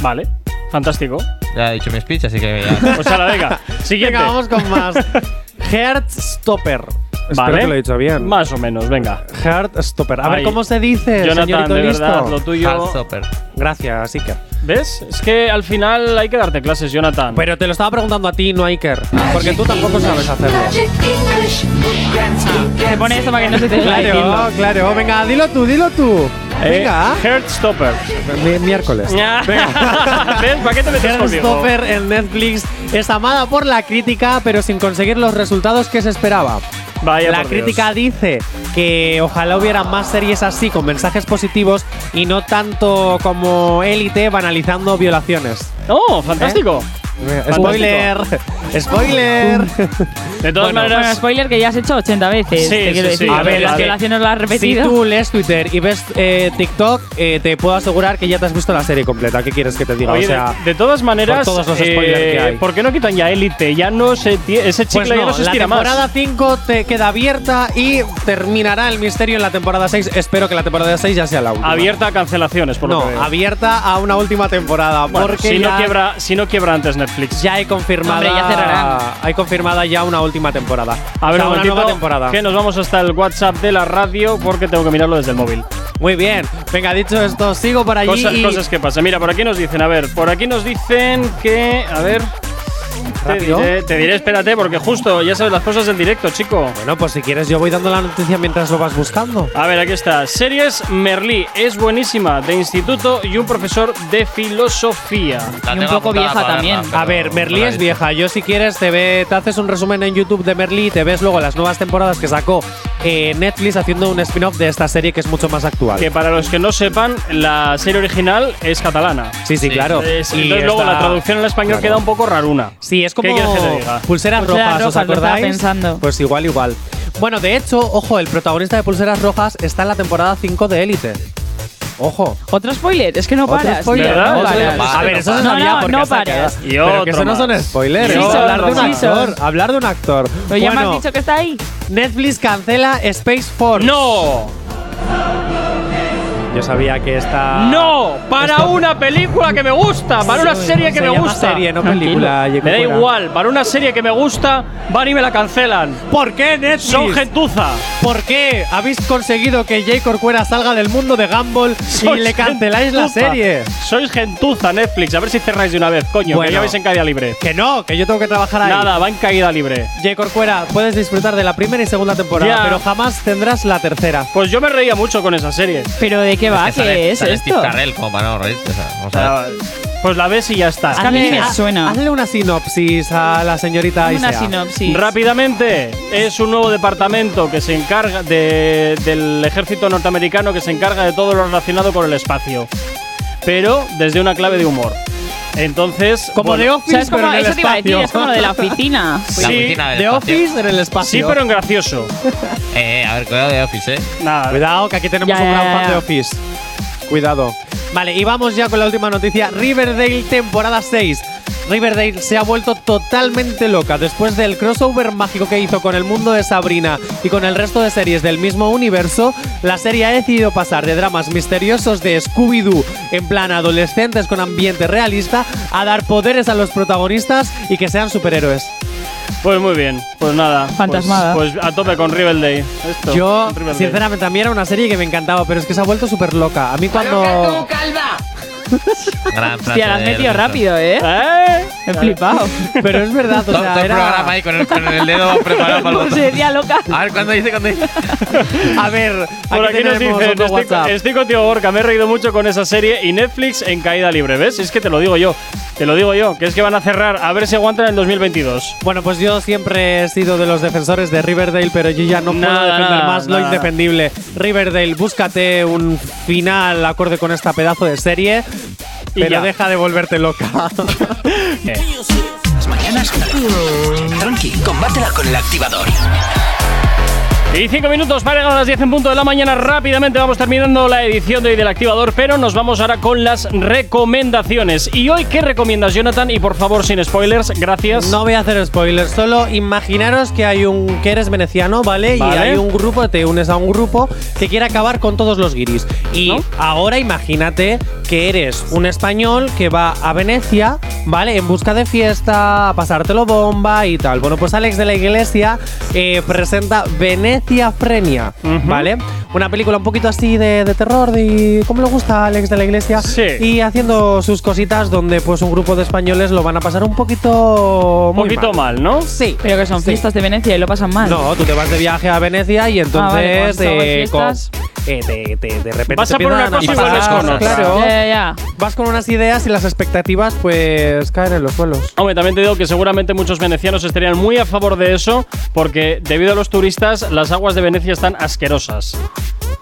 Vale, fantástico. Ya he dicho mi speech, así que ya. Pues ahora, venga. Siguiente. Venga, vamos con más. Heartstopper. Espero Vale. que lo he dicho bien. Más o menos, venga. Heartstopper. A ver Ay. cómo se dice, Jonathan, señorito de listo. verdad, lo tuyo. Heartstopper. Gracias, así que. ¿Ves? Es que al final hay que darte clases, Jonathan. Pero te lo estaba preguntando a ti, no a Iker. Porque tú tampoco sabes hacerlo. Se pone eso para que no se te Claro, claro. Venga, dilo tú, dilo tú. Eh, Venga. Heartstopper. Mi- miércoles. ¿Ves? ¿Para qué te metes? Heartstopper en Netflix es amada por la crítica, pero sin conseguir los resultados que se esperaba. Vaya la Dios. crítica dice que ojalá hubiera más series así con mensajes positivos y no tanto como Élite banalizando violaciones. ¡Oh, fantástico! Spoiler, spoiler. De todas Bueno, maneras, Bueno, spoiler que ya has hecho 80 veces. Sí, te quiero sí, sí. A ver, violaciones las has Si repetido. tú lees Twitter y ves eh, TikTok, eh, te puedo asegurar que ya te has visto la serie completa. ¿Qué quieres que te diga? oye, o sea, de, de todas maneras, todos los spoilers que hay. ¿por qué no quitan ya Elite? Ya no se ese chicle pues ya no, no se la estira temporada más. 5 te queda abierta y terminará el misterio en la temporada 6. Espero que la temporada 6 ya sea la última. Abierta a cancelaciones, por lo No, que veo. abierta a una última temporada. Bueno, porque si, no quiebra, si no quiebra antes Netflix. Ya hay confirmada. Hombre, ya cerrarán. Hay confirmada ya una última temporada. A ver, O sea, un una nueva temporada. que nos vamos hasta el WhatsApp de la radio porque tengo que mirarlo desde el móvil. Muy bien. Venga, dicho esto, sigo por allí. Y- cosas que pasan. Mira, por aquí nos dicen, a ver, por aquí nos dicen que. A ver. Te Rápido. diré, te diré, espérate, porque justo ya sabes las cosas del directo, chico. Bueno, pues si quieres, yo voy dando la noticia mientras lo vas buscando. A ver, aquí está. Series Merlí es buenísima, de instituto y un profesor de filosofía. La Y un poco vieja también. A ver, Merlí es vieja. Yo, si quieres, te, ve, te haces un resumen en YouTube de Merlí y te ves luego las nuevas temporadas que sacó eh, Netflix haciendo un spin-off de esta serie que es mucho más actual. Que para los que no sepan, la serie original es catalana. Sí, sí, Sí. claro. Es- Y entonces luego la traducción en español claro. queda un poco raruna. Sí, es como ¿Qué quieres que te diga? pulseras, rojas, ¿os rojas, acordáis? pensando. Pues igual, igual. Bueno, de hecho, ojo, el protagonista de Pulseras Rojas está en la temporada 5 de Élite. Ojo. Otro spoiler, es que no Otro paras. spoiler, ¿verdad? no Otro paras. spoiler. A ver, eso se No, sabía no, porque no ha paras. Y Pero otro que eso no son spoilers, Sí es son, hablar de un sí son. actor, hablar de un actor. Pero ya me Bueno, has dicho que está ahí. Netflix cancela Space Force. ¡No! Yo sabía que esta ¡No! ¡Para una película que me gusta! ¡Para una serie que se me llama gusta! serie, no película. Me da igual, para una serie que me gusta, van y me la cancelan. ¿Por qué Netflix? Son gentuza. ¿Por qué habéis conseguido que Jay Corcuera salga del mundo de Gumball y Sois le canceláis la serie? Sois gentuza, Netflix. A ver si cerráis de una vez, coño. Bueno. Que ya vais en caída libre. Que no, que yo tengo que trabajar ahí. Nada, va en caída libre. Jay Corcuera, puedes disfrutar de la primera y segunda temporada, Ya. pero jamás tendrás la tercera. Pues yo me reía mucho con esa serie. ¿Pero de qué va? que sale- ¿Qué es sale esto? Steve Carell como para no reírte. O sea, vamos a ver. Pues la ves y ya está. A mí me Hazle- suena. Hazle una sinopsis a la señorita Una Isea. sinopsis. Rápidamente, es un nuevo departamento que se encarga de- del ejército norteamericano que se encarga de todo lo relacionado con el espacio, pero desde una clave de humor. Entonces, Como bueno, de Office, es como, pero en el eso te iba a decir, espacio. es como de la oficina. Sí, La oficina del De espacio. Office en el espacio. sí, pero en gracioso. Eh, a ver, cuidado de Office, eh. Nada. Cuidado, que aquí tenemos Ya, un gran ya, fan de Office. Cuidado. Vale, y vamos ya con la última noticia. Riverdale temporada 6. Riverdale se ha vuelto totalmente loca después del crossover mágico que hizo con el mundo de Sabrina y con el resto de series del mismo universo. La serie ha decidido pasar de dramas misteriosos de Scooby-Doo en plan adolescentes con ambiente realista a dar poderes a los protagonistas y que sean superhéroes. Pues muy bien, pues nada. pues- Fantasmada. Pues, a tope con Riverdale. Esto, Yo, Riverdale. sinceramente, a mí era una serie que me encantaba, pero es que se ha vuelto súper loca. A mí cuando... Gran frase Hostia, la has metido rápido, ¿eh? ¿Eh? He flipado. Pero es verdad, o Todo, sea, todo el era- programa ahí con el, con el dedo preparado para el Como botón. se decía loca. A ver, ¿cuándo dice? ¿Cuándo dice? A ver, Por aquí nos tenemos dicen, estoy, estoy contigo, Gorka, me he reído mucho con esa serie y Netflix en caída libre, ¿ves? Es que te lo digo yo, te lo digo yo, que es que van a cerrar, a ver si aguantan en el 2022. Bueno, pues yo siempre he sido de los defensores de Riverdale, pero yo ya no puedo Nada, defender nada, más lo nada. indefendible. Riverdale, búscate un final acorde con esta pedazo de serie, Y pero ya. deja de volverte loca. Las mañanas. Tranqui, combátela con el activador. Y cinco minutos para llegar a las 10 en punto de la mañana. Rápidamente vamos terminando la edición de hoy del activador, pero nos vamos ahora con las recomendaciones. ¿Y hoy qué recomiendas, Jonathan? Y por favor, sin spoilers, gracias. No voy a hacer spoilers, solo imaginaros que hay un que eres veneciano, ¿vale? Y hay un grupo, te unes a un grupo que quiere acabar con todos los guiris. Y ¿No? ahora imagínate que eres un español que va a Venecia, ¿vale? En busca de fiesta, a pasártelo bomba y tal. Bueno, pues Alex de la Iglesia eh, presenta Venecia Frenia, Ujú. ¿vale? Una película un poquito así de, de terror, de cómo le gusta a Alex de la Iglesia. Sí. Y haciendo sus cositas donde pues un grupo de españoles lo van a pasar un poquito Un poquito mal, ¿no? Sí. Pero que son Sí. fiestas de Venecia y lo pasan mal. No, tú te vas de viaje a Venecia y entonces Ah, vale, eh, con- eh, te- te- de repente Vas te a por una cosa y vuelves con otra. Claro. Ya. Vas con unas ideas y las expectativas pues caen en los suelos. Hombre, también te digo que seguramente muchos venecianos estarían muy a favor de eso, porque debido a los turistas, las aguas de Venecia están asquerosas.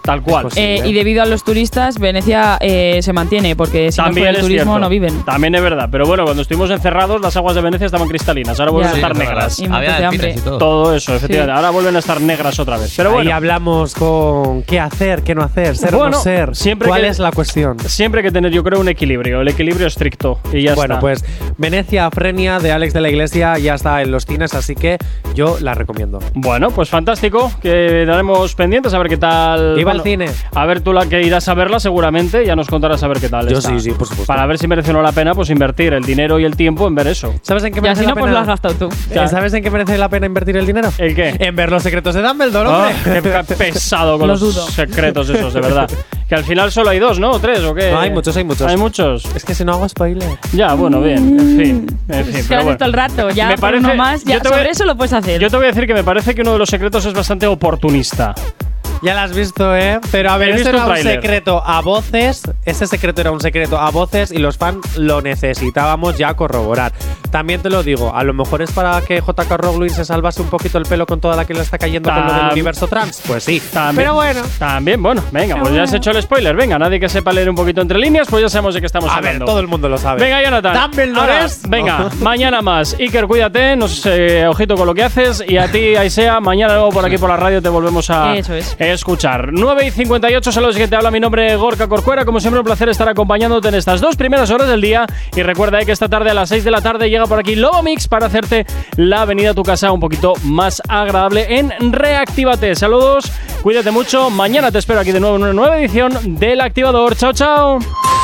Tal cual. Pues Eh, y debido a los turistas, Venecia eh, se mantiene, porque si no También el turismo cierto. no viven. También es verdad. Pero bueno, cuando estuvimos encerrados, las aguas de Venecia estaban cristalinas. Ahora vuelven Ya. a estar negras. Y Había de hambre. delfines y todo. Todo eso, efectivamente. Ahora vuelven a estar negras otra vez. Pero bueno, hablamos con qué hacer, qué no hacer, ser o Bueno, no ser. siempre ¿Cuál que- es la cuestión? siempre hay que tener, yo creo, un equilibrio. El equilibrio estricto. Y ya Bueno, está. pues Venecia Frenia de Alex de la Iglesia ya está en los cines, así que yo la recomiendo. Bueno, pues fantástico. Que daremos pendientes a ver qué tal. Iba al cine. A ver tú la que irás a verla seguramente. Ya nos contarás a ver qué tal. Yo está. sí, sí, por supuesto. Para ver si merece o no la pena, pues invertir el dinero y el tiempo en ver eso. ¿Sabes en qué Y merece así la no, pues pena? lo has gastado tú. Eh, ¿Sabes en qué merece la pena invertir el dinero? ¿El qué? En ver los secretos de Dumbledore, Oh, hombre. qué pesado con Lo los dudo. secretos esos, de verdad. Que al final solo hay dos, ¿no? ¿O tres o qué? No, hay muchos, hay muchos. Hay muchos. Es que si no hago spoiler. Ya, bueno, bien. En fin. En fin. Es que pero bueno. todo el rato, ya Me parece- uno más, ya yo te voy- sobre eso lo puedes hacer. Yo te voy a decir que me parece que uno de los secretos es bastante oportunista. Ya la has visto, ¿eh? Pero a ver, visto era un secreto a voces. Ese secreto era un secreto a voces y los fans lo necesitábamos ya corroborar. También te lo digo, a lo mejor es para que JK Rowling se salvase un poquito el pelo con toda la que le está cayendo con lo del Tam- universo trans. Pues sí. También, Pero bueno. También, bueno, venga, pues ya has hecho el spoiler. Venga, nadie que sepa leer un poquito entre líneas, pues ya sabemos de qué estamos A ver, hablando. todo el mundo lo sabe. Venga, Jonathan. Dumbledore Ahora, es- Venga, No. mañana más. Iker, cuídate, nos, eh, ojito con lo que haces. Y a ti, Aisea, mañana luego por aquí por la radio te volvemos a Eso es. Escuchar. 9 y 58, saludos que te habla mi nombre, Gorka Corcuera. Como siempre, un placer estar acompañándote en estas dos primeras horas del día. Y recuerda eh, que esta tarde a las 6 de la tarde llega por aquí Lobo Mix para hacerte la venida a tu casa un poquito más agradable en Reactívate. Saludos, cuídate mucho. Mañana te espero aquí de nuevo en una nueva edición del Activador. Chao, chao.